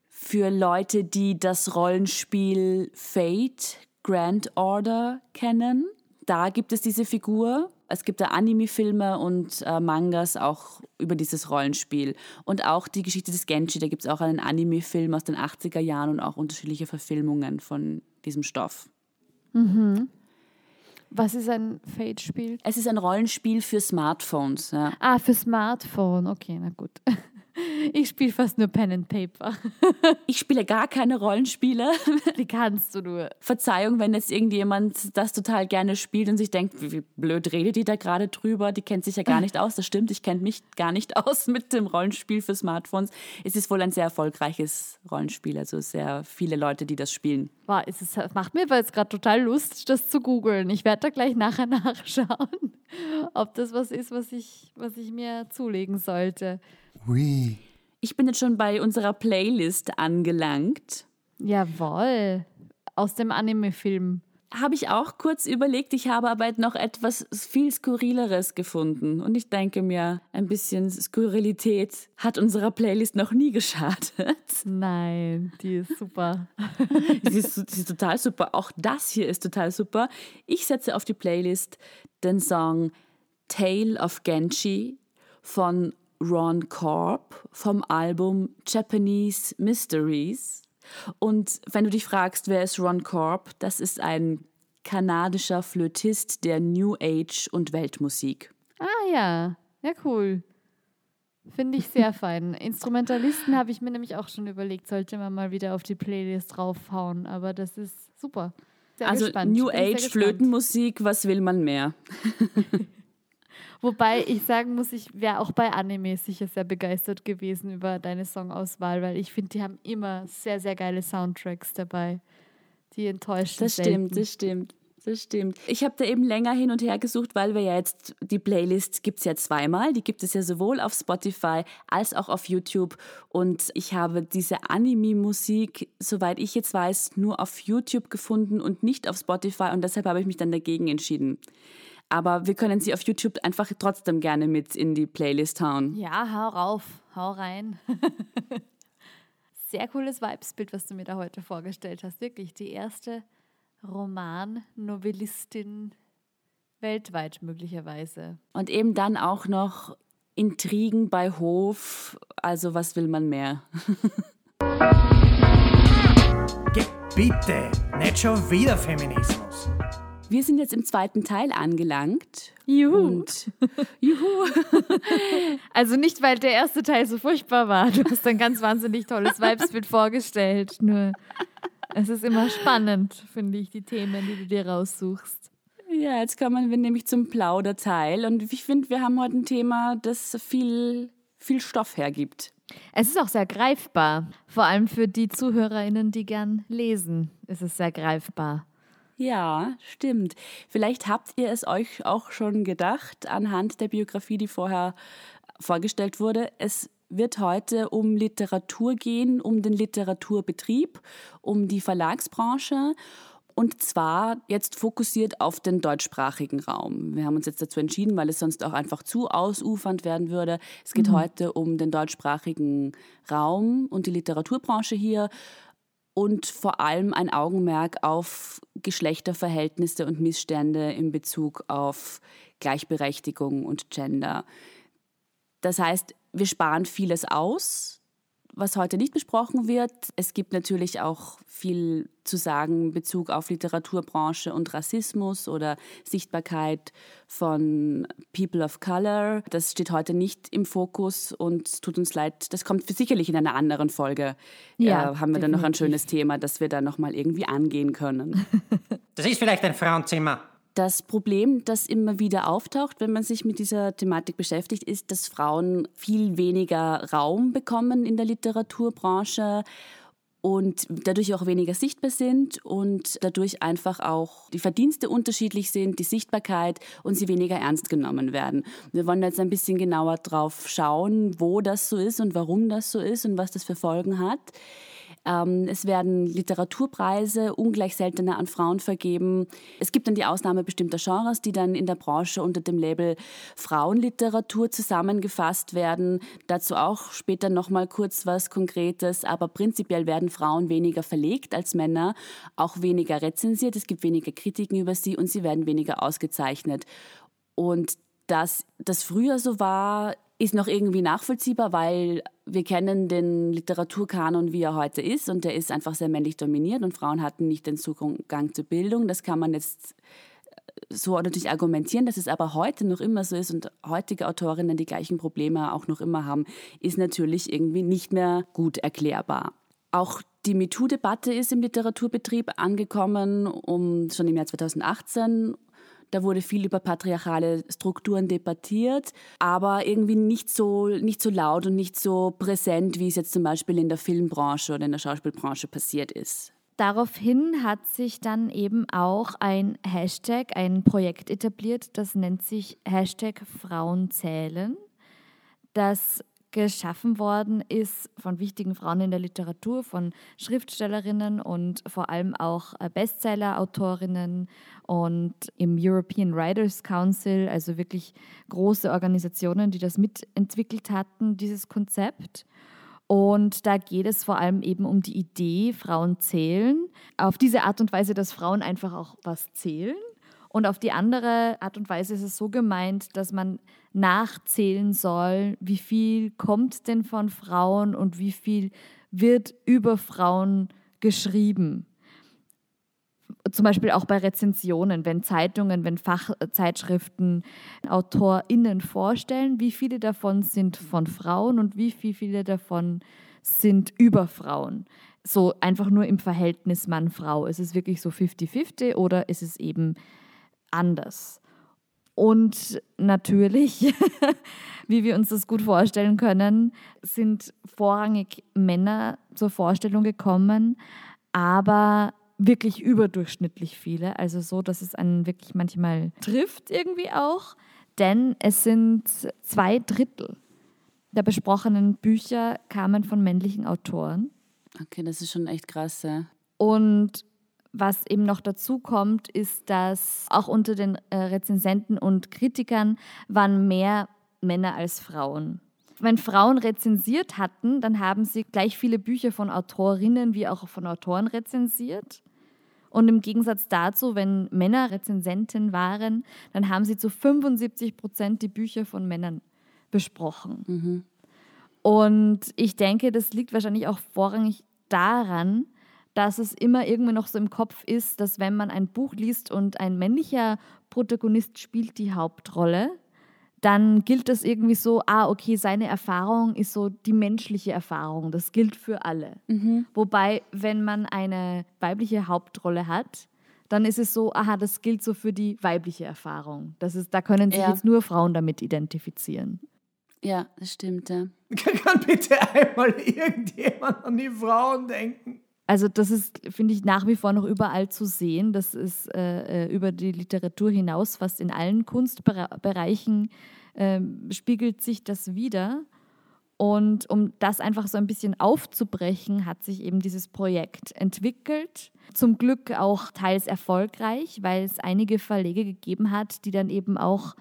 für Leute, die das Rollenspiel Fate Grand Order kennen. Da gibt es diese Figur. Es gibt da Anime-Filme und äh, Mangas auch über dieses Rollenspiel. Und auch die Geschichte des Genji, da gibt es auch einen Anime-Film aus den 80er Jahren und auch unterschiedliche Verfilmungen von diesem Stoff. Was ist ein Fate-Spiel? Es ist ein Rollenspiel für Smartphones. Ja. Ah, für Smartphone. Okay, na gut. Ich spiele fast nur Pen and Paper. Ich spiele gar keine Rollenspiele. Wie kannst du nur? Verzeihung, wenn jetzt irgendjemand das total gerne spielt und sich denkt, wie, wie blöd redet die da gerade drüber, die kennt sich ja gar nicht aus. Das stimmt, ich kenne mich gar nicht aus mit dem Rollenspiel für Smartphones. Es ist wohl ein sehr erfolgreiches Rollenspiel, also sehr viele Leute, die das spielen. Wow, es ist, macht mir aber jetzt gerade total Lust, das zu googeln. Ich werde da gleich nachher nachschauen, ob das was ist, was ich, was ich mir zulegen sollte. Ui. Ich bin jetzt schon bei unserer Playlist angelangt. Jawohl. Aus dem Anime-Film. Habe ich auch kurz überlegt, ich habe aber noch etwas viel Skurrileres gefunden. Und ich denke mir, ein bisschen Skurrilität hat unserer Playlist noch nie geschadet. Nein, die ist super. Sie ist, sie ist total super. Auch das hier ist total super. Ich setze auf die Playlist den Song Tale of Genji von Ron Korb vom Album Japanese Mysteries. Und wenn du dich fragst, wer ist Ron Korb, das ist ein kanadischer Flötist der New Age und Weltmusik. Ah ja, ja cool. Finde ich sehr fein. Instrumentalisten habe ich mir nämlich auch schon überlegt, sollte man mal wieder auf die Playlist draufhauen. Aber das ist super. Sehr Also gespannt. New Age. Flötenmusik, was will man mehr? Wobei ich sagen muss, ich wäre auch bei Anime sicher sehr begeistert gewesen über deine Songauswahl, weil ich finde, die haben immer sehr, sehr geile Soundtracks dabei. Die enttäuschen Das selten. stimmt, das stimmt. Das stimmt. Ich habe da eben länger hin und her gesucht, weil wir ja jetzt, die Playlist gibt es ja zweimal. Die gibt es ja sowohl auf Spotify als auch auf YouTube. Und ich habe diese Anime-Musik, soweit ich jetzt weiß, nur auf YouTube gefunden und nicht auf Spotify. Und deshalb habe ich mich dann dagegen entschieden. Aber wir können sie auf YouTube einfach trotzdem gerne mit in die Playlist hauen. Ja, hau rauf, hau rein. Sehr cooles Vibesbild, was du mir da heute vorgestellt hast. Wirklich die erste Roman-Novellistin weltweit möglicherweise. Und eben dann auch noch Intrigen bei Hof. Also was will man mehr? Bitte, nicht schon wieder Feminismus. Wir sind jetzt im zweiten Teil angelangt. Juhu. Und juhu. Also nicht, weil der erste Teil so furchtbar war. Du hast ein ganz wahnsinnig tolles Vibesbild vorgestellt. Nur es ist immer spannend, finde ich, die Themen, die du dir raussuchst. Ja, jetzt kommen wir nämlich zum Plauderteil. Und ich finde, wir haben heute ein Thema, das viel, viel Stoff hergibt. Es ist auch sehr greifbar. Vor allem für die ZuhörerInnen, die gern lesen, ist es sehr greifbar. Ja, stimmt. Vielleicht habt ihr es euch auch schon gedacht anhand der Biografie, die vorher vorgestellt wurde. Es wird heute um Literatur gehen, um den Literaturbetrieb, um die Verlagsbranche. Und zwar jetzt fokussiert auf den deutschsprachigen Raum. Wir haben uns jetzt dazu entschieden, weil es sonst auch einfach zu ausufernd werden würde. Es geht heute um den deutschsprachigen Raum und die Literaturbranche hier und vor allem ein Augenmerk auf Geschlechterverhältnisse und Missstände in Bezug auf Gleichberechtigung und Gender. Das heißt, wir sparen vieles aus, was heute nicht besprochen wird. Es gibt natürlich auch viel zu sagen in Bezug auf Literaturbranche und Rassismus oder Sichtbarkeit von People of Color. Das steht heute nicht im Fokus und es tut uns leid. Das kommt sicherlich in einer anderen Folge. Ja, äh, haben wir dann noch ein definitiv. schönes Thema, das wir dann noch mal irgendwie angehen können. Das ist vielleicht ein Frauenzimmer. Das Problem, das immer wieder auftaucht, wenn man sich mit dieser Thematik beschäftigt, ist, dass Frauen viel weniger Raum bekommen in der Literaturbranche und dadurch auch weniger sichtbar sind und dadurch einfach auch die Verdienste unterschiedlich sind, die Sichtbarkeit und sie weniger ernst genommen werden. Wir wollen jetzt ein bisschen genauer drauf schauen, wo das so ist und warum das so ist und was das für Folgen hat. Ähm, es werden Literaturpreise ungleich seltener an Frauen vergeben. Es gibt dann die Ausnahme bestimmter Genres, die dann in der Branche unter dem Label Frauenliteratur zusammengefasst werden. Dazu auch später noch mal kurz was Konkretes. Aber prinzipiell werden Frauen weniger verlegt als Männer, auch weniger rezensiert. Es gibt weniger Kritiken über sie und sie werden weniger ausgezeichnet. Und dass das früher so war, ist noch irgendwie nachvollziehbar, weil wir kennen den Literaturkanon, wie er heute ist, und der ist einfach sehr männlich dominiert und Frauen hatten nicht den Zugang zur Bildung. Das kann man jetzt äh, so natürlich argumentieren, dass es aber heute noch immer so ist und heutige Autorinnen die gleichen Probleme auch noch immer haben, ist natürlich irgendwie nicht mehr gut erklärbar. Auch die MeToo-Debatte ist im Literaturbetrieb angekommen, um, schon im Jahr 2018 da wurde viel über patriarchale Strukturen debattiert, aber irgendwie nicht so, nicht so laut und nicht so präsent, wie es jetzt zum Beispiel in der Filmbranche oder in der Schauspielbranche passiert ist. Daraufhin hat sich dann eben auch ein Hashtag, ein Projekt etabliert, das nennt sich Hashtag Frauenzählen. Das geschaffen worden ist von wichtigen Frauen in der Literatur, von Schriftstellerinnen und vor allem auch äh, Bestseller-Autorinnen und im European Writers Council, also wirklich große Organisationen, die das mitentwickelt hatten, dieses Konzept. Und da geht es vor allem eben um die Idee, Frauen zählen, auf diese Art und Weise, dass Frauen einfach auch was zählen und auf die andere Art und Weise ist es so gemeint, dass man nachzählen soll, wie viel kommt denn von Frauen und wie viel wird über Frauen geschrieben. Zum Beispiel auch bei Rezensionen, wenn Zeitungen, wenn Fachzeitschriften AutorInnen vorstellen, wie viele davon sind von Frauen und wie viele davon sind über Frauen. So einfach nur im Verhältnis Mann-Frau. Ist es wirklich so 50-50 oder ist es eben anders. Und natürlich, wie wir uns das gut vorstellen können, sind vorrangig Männer zur Vorstellung gekommen, aber wirklich überdurchschnittlich viele. Also so, dass es einen wirklich manchmal trifft irgendwie auch. Denn es sind zwei Drittel der besprochenen Bücher kamen von männlichen Autoren. Okay, das ist schon echt krass. Ja. Und was eben noch dazu kommt, ist, dass auch unter den äh, Rezensenten und Kritikern waren mehr Männer als Frauen. Wenn Frauen rezensiert hatten, dann haben sie gleich viele Bücher von Autorinnen wie auch von Autoren rezensiert. Und im Gegensatz dazu, wenn Männer Rezensenten waren, dann haben sie zu 75 Prozent die Bücher von Männern besprochen. Mhm. Und ich denke, das liegt wahrscheinlich auch vorrangig daran, dass es immer irgendwie noch so im Kopf ist, dass wenn man ein Buch liest und ein männlicher Protagonist spielt die Hauptrolle, dann gilt das irgendwie so, ah, okay, seine Erfahrung ist so die menschliche Erfahrung, das gilt für alle. Mhm. Wobei, wenn man eine weibliche Hauptrolle hat, dann ist es so, aha, das gilt so für die weibliche Erfahrung. Das ist, da können sich ja. jetzt nur Frauen damit identifizieren. Ja, das stimmt, ja. Kann bitte einmal irgendjemand an die Frauen denken? Also das ist, finde ich, nach wie vor noch überall zu sehen. Das ist äh, äh, über die Literatur hinaus, fast in allen Kunstbereichen äh, spiegelt sich das wieder. Und um das einfach so ein bisschen aufzubrechen, hat sich eben dieses Projekt entwickelt. Zum Glück auch teils erfolgreich, weil es einige Verlege gegeben hat, die dann eben auch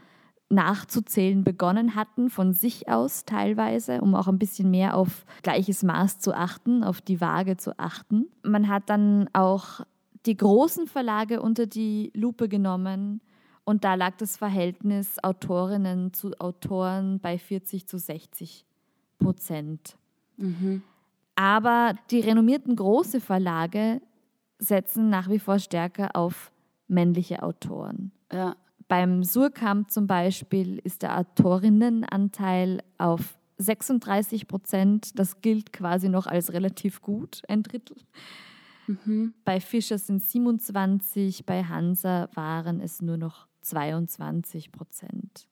nachzuzählen begonnen hatten, von sich aus teilweise, um auch ein bisschen mehr auf gleiches Maß zu achten, auf die Waage zu achten. Man hat dann auch die großen Verlage unter die Lupe genommen und da lag das Verhältnis Autorinnen zu Autoren bei 40 zu 60 Prozent. Mhm. Aber die renommierten großen Verlage setzen nach wie vor stärker auf männliche Autoren. Ja. Beim Surkamp zum Beispiel ist der Autorinnenanteil auf 36 Prozent. Das gilt quasi noch als relativ gut, ein Drittel. Mhm. Bei Fischer sind 27, bei Hansa waren es nur noch 22 Prozent.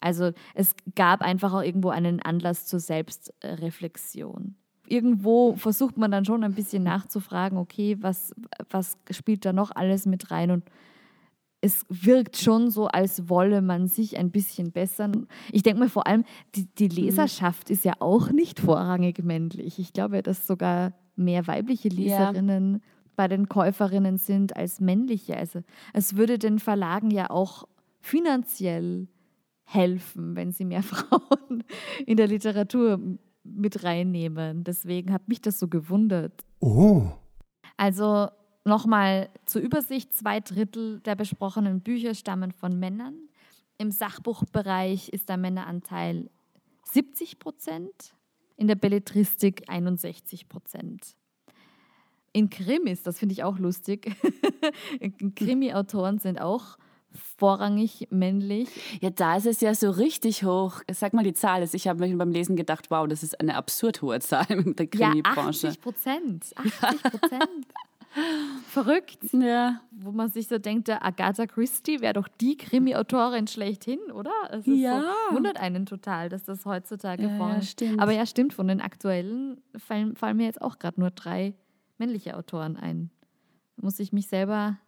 Also es gab einfach auch irgendwo einen Anlass zur Selbstreflexion. irgendwo versucht man dann schon ein bisschen nachzufragen, okay, was, was spielt da noch alles mit rein und es wirkt schon so, als wolle man sich ein bisschen bessern. Ich denke mir vor allem, die, die Leserschaft ist ja auch nicht vorrangig männlich. Ich glaube, dass sogar mehr weibliche Leserinnen ja. bei den Käuferinnen sind als männliche. Also es würde den Verlagen ja auch finanziell helfen, wenn sie mehr Frauen in der Literatur mit reinnehmen. Deswegen hat mich das so gewundert. Oh. Also nochmal zur Übersicht, zwei Drittel der besprochenen Bücher stammen von Männern. Im Sachbuchbereich ist der Männeranteil 70 Prozent, in der Belletristik 61 Prozent. In Krimis, das finde ich auch lustig, Krimi-Autoren sind auch vorrangig männlich. Ja, da ist es ja so richtig hoch. Sag mal die Zahl. Ich habe mir beim Lesen gedacht, wow, das ist eine absurd hohe Zahl in der Krimi-Branche. Ja, 80 Prozent. 80 Prozent. Verrückt. Ja. Wo man sich so denkt, der Agatha Christie wäre doch die Krimi-Autorin schlechthin, oder? ja. So, wundert einen total, dass das heutzutage ja, vorne stimmt. Aber ja, stimmt, von den aktuellen fallen, fallen mir jetzt auch gerade nur drei männliche Autoren ein. Da muss ich mich selber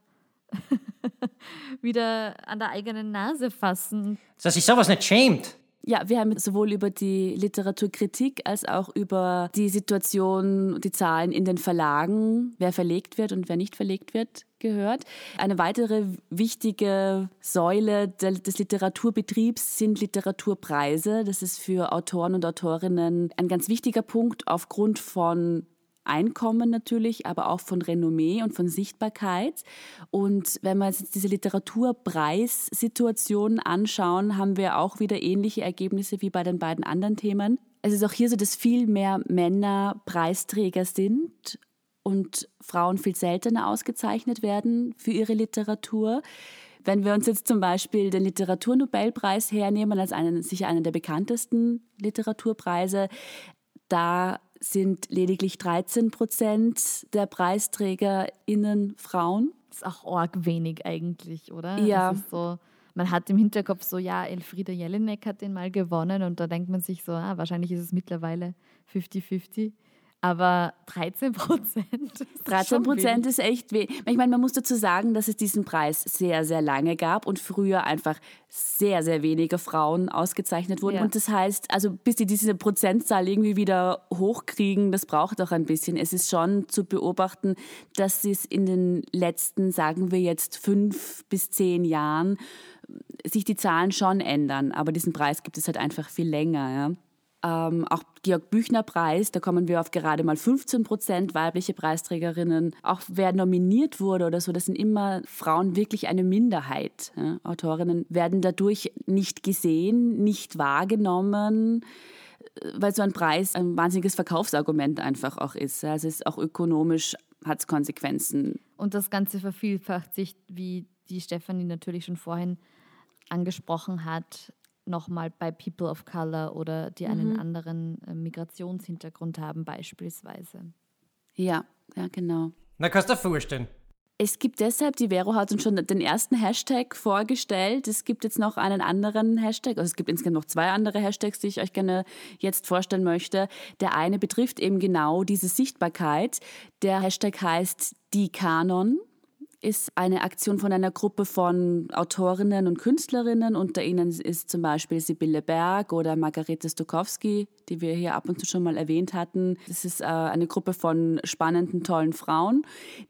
wieder an der eigenen Nase fassen. Dass sich sowas nicht schämt. Ja, wir haben sowohl über die Literaturkritik als auch über die Situation, die Zahlen in den Verlagen, wer verlegt wird und wer nicht verlegt wird, gehört. Eine weitere wichtige Säule des Literaturbetriebs sind Literaturpreise. Das ist für Autoren und Autorinnen ein ganz wichtiger Punkt aufgrund von Einkommen natürlich, aber auch von Renommee und von Sichtbarkeit. Und wenn wir jetzt diese Literaturpreissituation anschauen, haben wir auch wieder ähnliche Ergebnisse wie bei den beiden anderen Themen. Es ist auch hier so, dass viel mehr Männer Preisträger sind und Frauen viel seltener ausgezeichnet werden für ihre Literatur. Wenn wir uns jetzt zum Beispiel den Literaturnobelpreis hernehmen, als einen, sicher einen der bekanntesten Literaturpreise, da sind lediglich 13 Prozent der PreisträgerInnen Frauen. Das ist auch arg wenig eigentlich, oder? Ja. So, man hat im Hinterkopf so, ja, Elfriede Jelinek hat den mal gewonnen und da denkt man sich so, ah, wahrscheinlich ist es mittlerweile 50-50. Aber 13 Prozent. 13 Prozent ist echt weh. Ich meine, man muss dazu sagen, dass es diesen Preis sehr, sehr lange gab und früher einfach sehr, sehr wenige Frauen ausgezeichnet wurden. Ja. Und das heißt, also bis die diese Prozentzahl irgendwie wieder hochkriegen, das braucht auch ein bisschen. Es ist schon zu beobachten, dass es in den letzten, sagen wir jetzt, fünf bis zehn Jahren sich die Zahlen schon ändern. Aber diesen Preis gibt es halt einfach viel länger. Ja. Ähm, auch Georg Büchner Preis, da kommen wir auf gerade mal 15 Prozent weibliche Preisträgerinnen. Auch wer nominiert wurde oder so, das sind immer Frauen wirklich eine Minderheit. Ja. Autorinnen werden dadurch nicht gesehen, nicht wahrgenommen, äh, weil so ein Preis ein wahnsinniges Verkaufsargument einfach auch ist. Also es ist auch ökonomisch hat es Konsequenzen. Und das Ganze vervielfacht sich, wie die Stefanie natürlich schon vorhin angesprochen hat, nochmal bei People of Color oder die einen Mhm. anderen äh, Migrationshintergrund haben beispielsweise. Ja, ja, genau. Na, kannst du dir vorstellen. Es gibt deshalb, die Vero hat uns schon den ersten Hashtag vorgestellt. Es gibt jetzt noch einen anderen Hashtag, also es gibt insgesamt noch zwei andere Hashtags, die ich euch gerne jetzt vorstellen möchte. Der eine betrifft eben genau diese Sichtbarkeit. Der Hashtag heißt die Kanon ist eine Aktion von einer Gruppe von Autorinnen und Künstlerinnen. Unter ihnen ist zum Beispiel Sibylle Berg oder Margarete Stokowski, die wir hier ab und zu schon mal erwähnt hatten. Das ist äh, eine Gruppe von spannenden, tollen Frauen,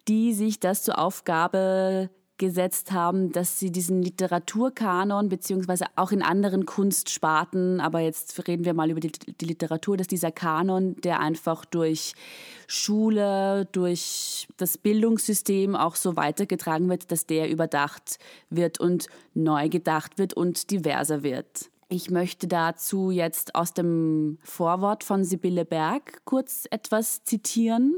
die sich das zur Aufgabe gesetzt haben, dass sie diesen Literaturkanon, beziehungsweise auch in anderen Kunstsparten, aber jetzt reden wir mal über die, die Literatur, dass dieser Kanon, der einfach durch Schule, durch das Bildungssystem auch so weitergetragen wird, dass der überdacht wird und neu gedacht wird und diverser wird. Ich möchte dazu jetzt aus dem Vorwort von Sibylle Berg kurz etwas zitieren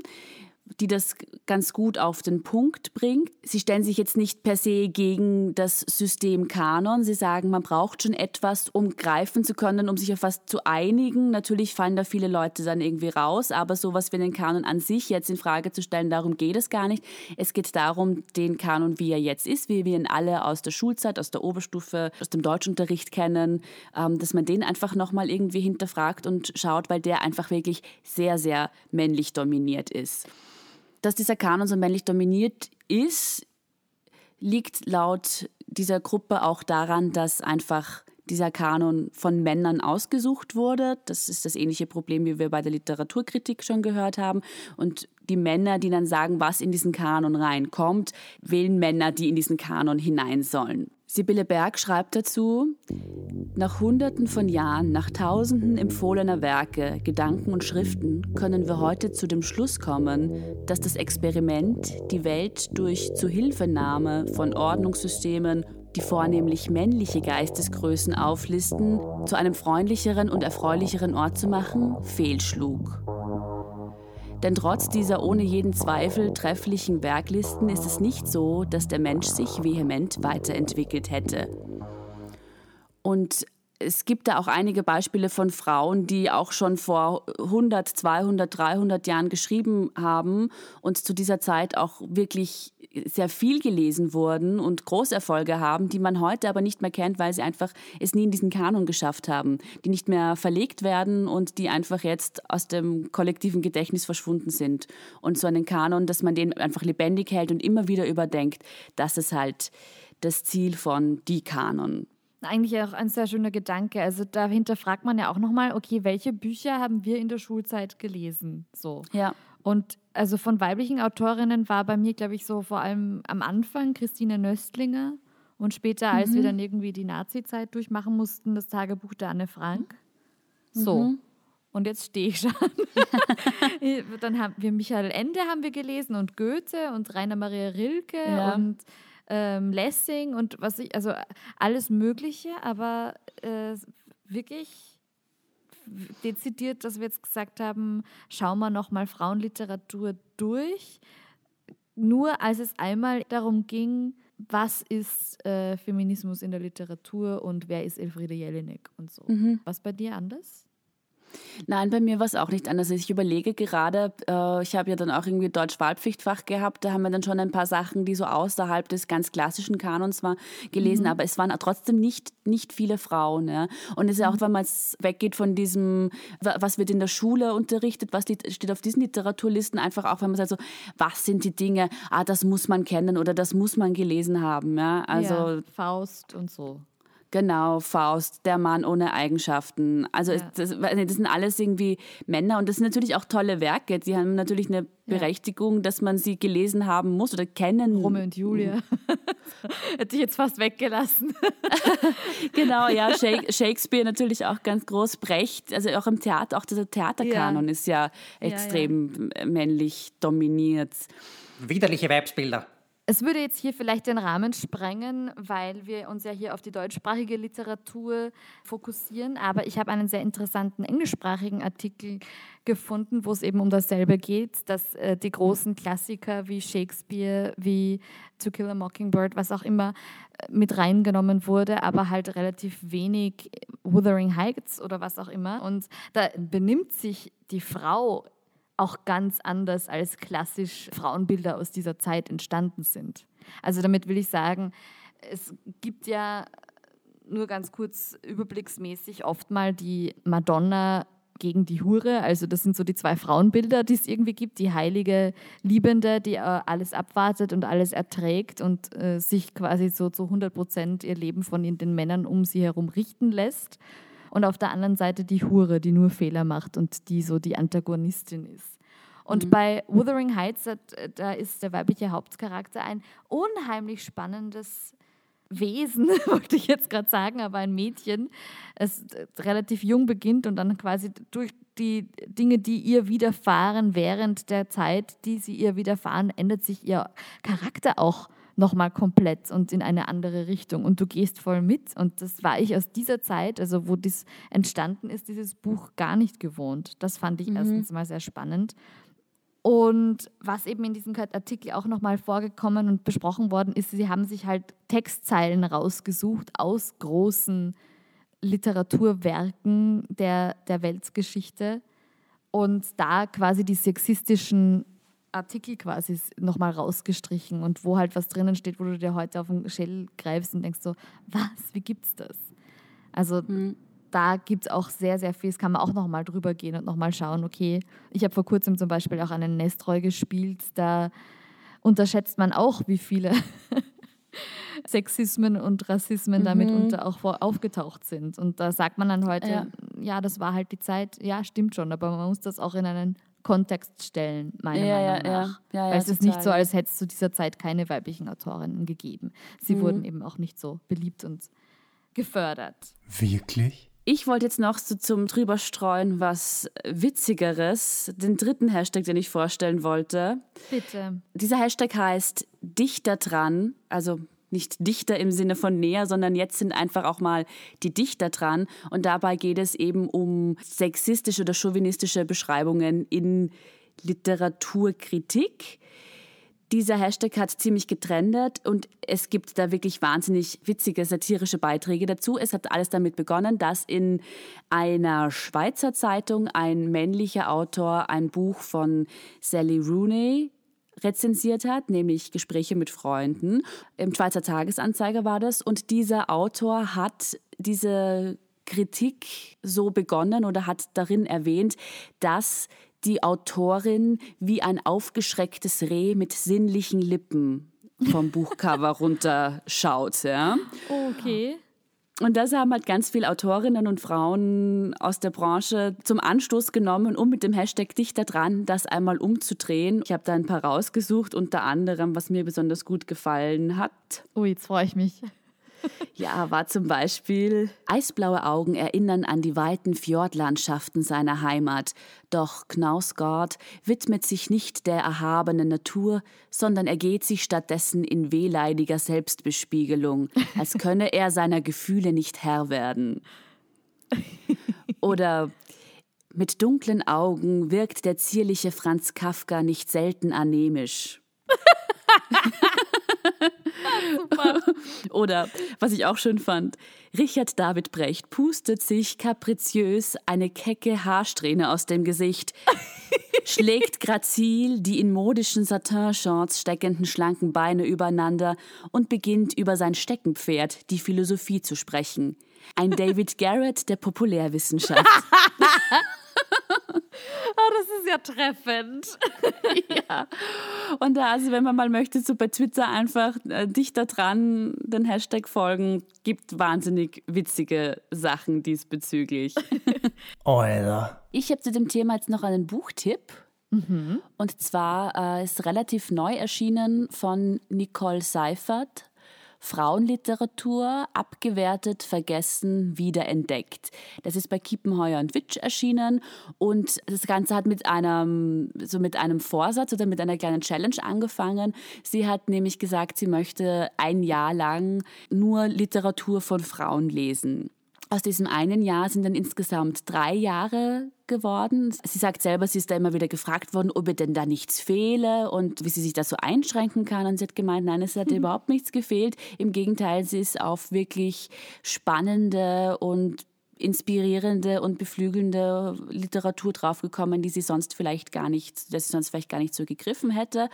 die das ganz gut auf den Punkt bringt. Sie stellen sich jetzt nicht per se gegen das System Kanon. Sie sagen, man braucht schon etwas, um greifen zu können, um sich auf was zu einigen. Natürlich fallen da viele Leute dann irgendwie raus, aber sowas wie den Kanon an sich jetzt in Frage zu stellen, darum geht es gar nicht. Es geht darum, den Kanon, wie er jetzt ist, wie wir ihn alle aus der Schulzeit, aus der Oberstufe, aus dem Deutschunterricht kennen, ähm, dass man den einfach nochmal irgendwie hinterfragt und schaut, weil der einfach wirklich sehr, sehr männlich dominiert ist. Dass dieser Kanon so männlich dominiert ist, liegt laut dieser Gruppe auch daran, dass einfach dieser Kanon von Männern ausgesucht wurde. Das ist das ähnliche Problem, wie wir bei der Literaturkritik schon gehört haben. Und die Männer, die dann sagen, was in diesen Kanon reinkommt, wählen Männer, die in diesen Kanon hinein sollen. Sibylle Berg schreibt dazu, nach Hunderten von Jahren, nach Tausenden empfohlener Werke, Gedanken und Schriften können wir heute zu dem Schluss kommen, dass das Experiment, die Welt durch Zuhilfenahme von Ordnungssystemen, die vornehmlich männliche Geistesgrößen auflisten, zu einem freundlicheren und erfreulicheren Ort zu machen, fehlschlug. Denn trotz dieser ohne jeden Zweifel trefflichen Werklisten ist es nicht so, dass der Mensch sich vehement weiterentwickelt hätte. Und es gibt da auch einige Beispiele von Frauen, die auch schon vor 100, 200, 300 Jahren geschrieben haben und zu dieser Zeit auch wirklich sehr viel gelesen wurden und Großerfolge haben, die man heute aber nicht mehr kennt, weil sie einfach es nie in diesen Kanon geschafft haben, die nicht mehr verlegt werden und die einfach jetzt aus dem kollektiven Gedächtnis verschwunden sind. Und so einen Kanon, dass man den einfach lebendig hält und immer wieder überdenkt, das ist halt das Ziel von die Kanon eigentlich auch ein sehr schöner Gedanke. Also dahinter fragt man ja auch nochmal, okay, welche Bücher haben wir in der Schulzeit gelesen? So. Ja. Und also von weiblichen Autorinnen war bei mir, glaube ich, so vor allem am Anfang Christine Nöstlinger und später, als mhm. wir dann irgendwie die Nazi-Zeit durchmachen mussten, das Tagebuch der Anne Frank. So. Mhm. Und jetzt stehe ich schon. dann haben wir Michael Ende haben wir gelesen und Goethe und Rainer Maria Rilke ja. und ähm, Lessing und was ich, also alles Mögliche, aber äh, wirklich dezidiert, dass wir jetzt gesagt haben, schauen wir nochmal Frauenliteratur durch. Nur als es einmal darum ging, was ist äh, Feminismus in der Literatur und wer ist Elfriede Jelinek und so. Mhm. Was bei dir anders? Nein, bei mir war es auch nicht anders. Ich überlege gerade, äh, ich habe ja dann auch irgendwie Deutsch-Wahlpflichtfach gehabt, da haben wir dann schon ein paar Sachen, die so außerhalb des ganz klassischen Kanons war, gelesen, mhm. aber es waren trotzdem nicht, nicht viele Frauen. Ja. Und es ist auch, mhm. wenn man weggeht von diesem, was wird in der Schule unterrichtet, was steht auf diesen Literaturlisten, einfach auch, wenn man sagt so, was sind die Dinge, ah, das muss man kennen oder das muss man gelesen haben. Ja. Also, ja, Faust und so. Genau, Faust, der Mann ohne Eigenschaften. Also ja. das, das, sind alles irgendwie Männer und das sind natürlich auch tolle Werke. Sie haben natürlich eine Berechtigung, ja. dass man sie gelesen haben muss oder kennen. Romeo und Julia. Hätte ich jetzt fast weggelassen. genau, ja, Shakespeare natürlich auch ganz groß. Brecht, also auch im Theater, auch dieser Theaterkanon ja. ist ja extrem männlich dominiert. Widerliche Weibsbilder. Es würde jetzt hier vielleicht den Rahmen sprengen, weil wir uns ja hier auf die deutschsprachige Literatur fokussieren. Aber ich habe einen sehr interessanten englischsprachigen Artikel gefunden, wo es eben um dasselbe geht, dass äh, die großen Klassiker wie Shakespeare, wie To Kill a Mockingbird, was auch immer äh, mit reingenommen wurde, aber halt relativ wenig Wuthering Heights oder was auch immer. Und da benimmt sich die Frau auch ganz anders als klassisch Frauenbilder aus dieser Zeit entstanden sind. Also damit will ich sagen, es gibt ja nur ganz kurz überblicksmäßig oft mal die Madonna gegen die Hure. Also das sind so die zwei Frauenbilder, die es irgendwie gibt. Die heilige Liebende, die äh, alles abwartet und alles erträgt und äh, sich quasi so zu 100 Prozent ihr Leben von den Männern um sie herum richten lässt und auf der anderen Seite die Hure, die nur Fehler macht und die so die Antagonistin ist. Und mhm. bei Wuthering Heights, da ist der weibliche Hauptcharakter ein unheimlich spannendes Wesen, wollte ich jetzt gerade sagen, aber ein Mädchen, es relativ jung beginnt und dann quasi durch die Dinge, die ihr widerfahren während der Zeit, die sie ihr widerfahren, ändert sich ihr Charakter auch nochmal komplett und in eine andere Richtung. Und du gehst voll mit. Und das war ich aus dieser Zeit, also wo das entstanden ist, dieses Buch gar nicht gewohnt. Das fand ich mhm. erstens mal sehr spannend. Und was eben in diesem Artikel auch nochmal vorgekommen und besprochen worden ist, sie haben sich halt Textzeilen rausgesucht aus großen Literaturwerken der, der Weltgeschichte und da quasi die sexistischen Artikel quasi nochmal rausgestrichen und wo halt was drinnen steht, wo du dir heute auf den Schädel greifst und denkst so, was, wie gibt's das? Also mhm. da gibt es auch sehr, sehr viel, das kann man auch nochmal drüber gehen und nochmal schauen, okay, ich habe vor kurzem zum Beispiel auch einen Nestreu gespielt, da unterschätzt man auch, wie viele Sexismen und Rassismen mhm. damit unter auch vor, aufgetaucht sind. Und da sagt man dann heute, ja. ja. das war halt die Zeit, ja, stimmt schon, aber man muss das auch in einen Kontext stellen, meiner ja, Meinung ja, nach. Ja, ja, Weil es ist nicht so, als hätte es zu dieser Zeit keine weiblichen Autorinnen gegeben. Sie mhm. wurden eben auch nicht so beliebt und gefördert. Wirklich? Ich wollte jetzt noch so zum drüberstreuen was Witzigeres, den dritten Hashtag, den ich vorstellen wollte. Bitte. Dieser Hashtag heißt Dichter dran, also nicht Dichter im Sinne von näher, sondern jetzt sind einfach auch mal die Dichter dran. Und dabei geht es eben um sexistische oder chauvinistische Beschreibungen in Literaturkritik. Dieser Hashtag hat ziemlich getrendet und es gibt da wirklich wahnsinnig witzige satirische Beiträge dazu. Es hat alles damit begonnen, dass in einer Schweizer Zeitung ein männlicher Autor ein Buch von Sally Rooney rezensiert hat, nämlich Gespräche mit Freunden. Im Schweizer Tagesanzeiger war das. Und dieser Autor hat diese Kritik so begonnen oder hat darin erwähnt, dass die Autorin wie ein aufgeschrecktes Reh mit sinnlichen Lippen vom Buchcover runterschaut. Ja. Okay. Und das haben halt ganz viele Autorinnen und Frauen aus der Branche zum Anstoß genommen, um mit dem Hashtag Dichter dran das einmal umzudrehen. Ich habe da ein paar rausgesucht, unter anderem, was mir besonders gut gefallen hat. Oh, jetzt freue ich mich. Ja, war zum Beispiel Eisblaue Augen erinnern an die weiten Fjordlandschaften seiner Heimat. Doch Knausgard widmet sich nicht der erhabenen Natur, sondern ergeht sich stattdessen in wehleidiger Selbstbespiegelung, als könne er seiner Gefühle nicht Herr werden. Oder mit dunklen Augen wirkt der zierliche Franz Kafka nicht selten Oder was ich auch schön fand, Richard David Brecht pustet sich kapriziös eine kecke Haarsträhne aus dem Gesicht, schlägt grazil die in modischen Satin-Shorts steckenden schlanken Beine übereinander und beginnt über sein Steckenpferd, die Philosophie, zu sprechen. Ein David Garrett der Populärwissenschaft. Oh, das ist ja treffend. ja. Und da, also wenn man mal möchte, so bei Twitter einfach äh, dichter dran den Hashtag folgen, gibt wahnsinnig witzige Sachen diesbezüglich. Alter. Ich habe zu dem Thema jetzt noch einen Buchtipp. Mhm. Und zwar äh, ist relativ neu erschienen von Nicole Seifert. Frauenliteratur abgewertet, vergessen, wiederentdeckt. Das ist bei Kiepenheuer und Witsch erschienen und das Ganze hat mit einem, so mit einem Vorsatz oder mit einer kleinen Challenge angefangen. Sie hat nämlich gesagt, sie möchte ein Jahr lang nur Literatur von Frauen lesen. Aus diesem einen Jahr sind dann insgesamt drei Jahre geworden. Sie sagt selber, sie ist da immer wieder gefragt worden, ob ihr denn da nichts fehle und wie sie sich da so einschränken kann. Und sie hat gemeint, nein, es hat mhm. überhaupt nichts gefehlt. Im Gegenteil, sie ist auf wirklich spannende und inspirierende und beflügelnde Literatur draufgekommen, die sie sonst vielleicht gar nicht, dass sie sonst vielleicht gar nicht so gegriffen hätte.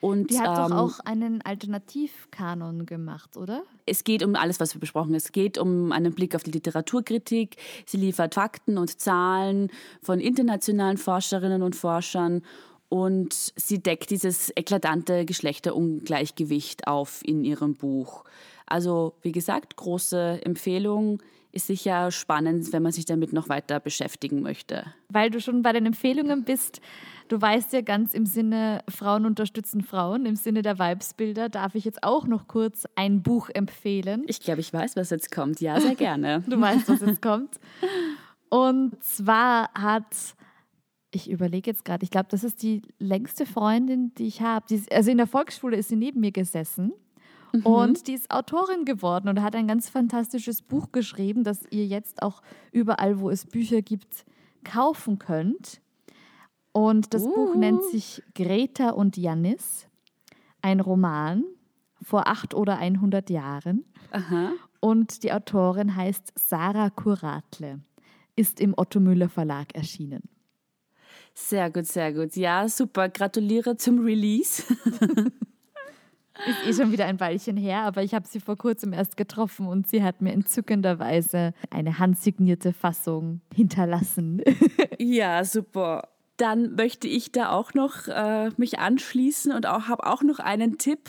Und, die hat ähm, doch auch einen Alternativkanon gemacht, oder? Es geht um alles, was wir besprochen haben. Es geht um einen Blick auf die Literaturkritik. Sie liefert Fakten und Zahlen von internationalen Forscherinnen und Forschern und sie deckt dieses eklatante Geschlechterungleichgewicht auf in ihrem Buch. Also, wie gesagt, große Empfehlung ist sicher spannend, wenn man sich damit noch weiter beschäftigen möchte. Weil du schon bei den Empfehlungen bist, du weißt ja ganz im Sinne Frauen unterstützen Frauen, im Sinne der Weibsbilder, darf ich jetzt auch noch kurz ein Buch empfehlen. Ich glaube, ich weiß, was jetzt kommt. Ja, sehr gerne. du weißt, was jetzt kommt. Und zwar hat ich überlege jetzt gerade, ich glaube, das ist die längste Freundin, die ich habe. Also in der Volksschule ist sie neben mir gesessen Mhm. Und die ist Autorin geworden und hat ein ganz fantastisches Buch geschrieben, das ihr jetzt auch überall, wo es Bücher gibt, kaufen könnt. Und das Buch Uh. nennt sich Greta und Janis. Ein Roman vor acht oder 100 Jahren. Aha. Und die Autorin heißt Sarah Kuratle. Ist im Otto Müller Verlag erschienen. Sehr gut, sehr gut. Ja, super. Gratuliere zum Release. Ist eh schon wieder ein Weilchen her, aber ich habe sie vor kurzem erst getroffen und sie hat mir entzückenderweise eine handsignierte Fassung hinterlassen. Ja, super. Dann möchte ich da auch noch äh, mich anschließen und auch habe auch noch einen Tipp.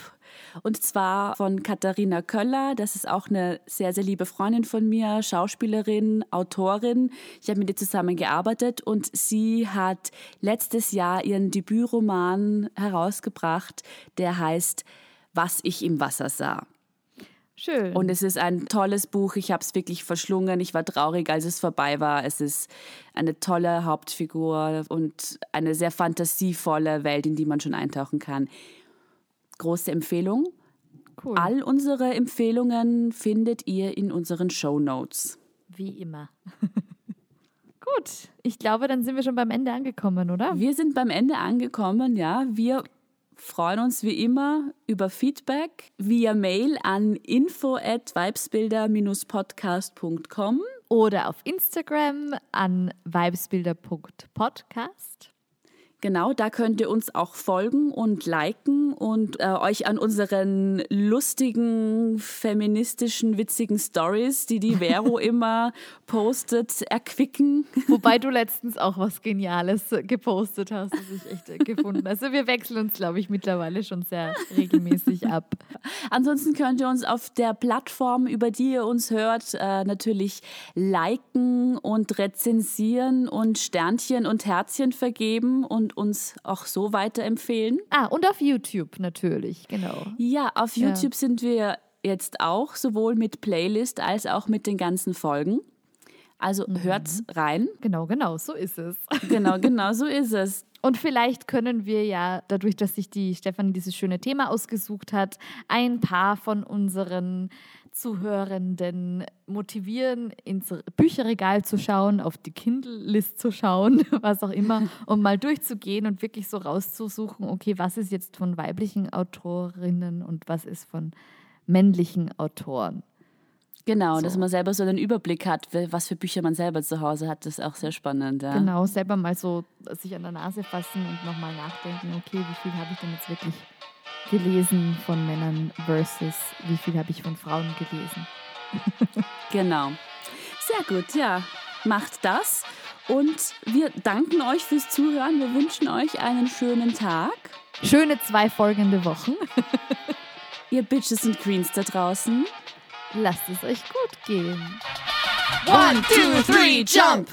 Und zwar von Katharina Köller. Das ist auch eine sehr, sehr liebe Freundin von mir, Schauspielerin, Autorin. Ich habe mit ihr zusammengearbeitet und sie hat letztes Jahr ihren Debütroman herausgebracht, der heißt Was ich im Wasser sah. Schön. Und es ist ein tolles Buch. Ich habe es wirklich verschlungen. Ich war traurig, als es vorbei war. Es ist eine tolle Hauptfigur und eine sehr fantasievolle Welt, in die man schon eintauchen kann. Große Empfehlung. cool. All unsere Empfehlungen findet ihr in unseren Show Notes. Wie immer. Gut, ich glaube, dann sind wir schon beim Ende angekommen, oder? Wir sind beim Ende angekommen, ja. Wir freuen uns wie immer über Feedback via Mail an info at vibesbilder-podcast.com. Oder auf Instagram an vibesbilder.podcast. Genau, da könnt ihr uns auch folgen und liken und äh, euch an unseren lustigen, feministischen, witzigen Stories, die die Vero immer postet, erquicken. Wobei du letztens auch was Geniales gepostet hast, das ich echt gefunden. Also wir wechseln uns, glaube ich, mittlerweile schon sehr regelmäßig ab. Ansonsten könnt ihr uns auf der Plattform, über die ihr uns hört, äh, natürlich liken und rezensieren und Sternchen und Herzchen vergeben und uns auch so weiterempfehlen. Ah, und auf YouTube natürlich, genau. Ja, auf YouTube sind wir jetzt auch, sowohl mit Playlist als auch mit den ganzen Folgen. Also hört's rein. Genau, genau, so ist es. Genau, genau so ist es. Und vielleicht können wir ja, dadurch, dass sich die Stefanie dieses schöne Thema ausgesucht hat, ein paar von unseren Zuhörenden motivieren, ins Bücherregal zu schauen, auf die Kindle-List zu schauen, was auch immer, um mal durchzugehen und wirklich so rauszusuchen, okay, was ist jetzt von weiblichen Autorinnen und was ist von männlichen Autoren. Genau, dass man selber so den Überblick hat, was für Bücher man selber zu Hause hat, das ist auch sehr spannend. Ja. Genau, selber mal so sich an der Nase fassen und nochmal nachdenken, okay, wie viel habe ich denn jetzt wirklich gelesen von Männern versus wie viel habe ich von Frauen gelesen. Genau. Sehr gut, ja. Macht das. Und wir danken euch fürs Zuhören. Wir wünschen euch einen schönen Tag. Schöne zwei folgende Wochen. Ihr Bitches und Queens da draußen. Lasst es euch gut gehen. One, two, three, jump!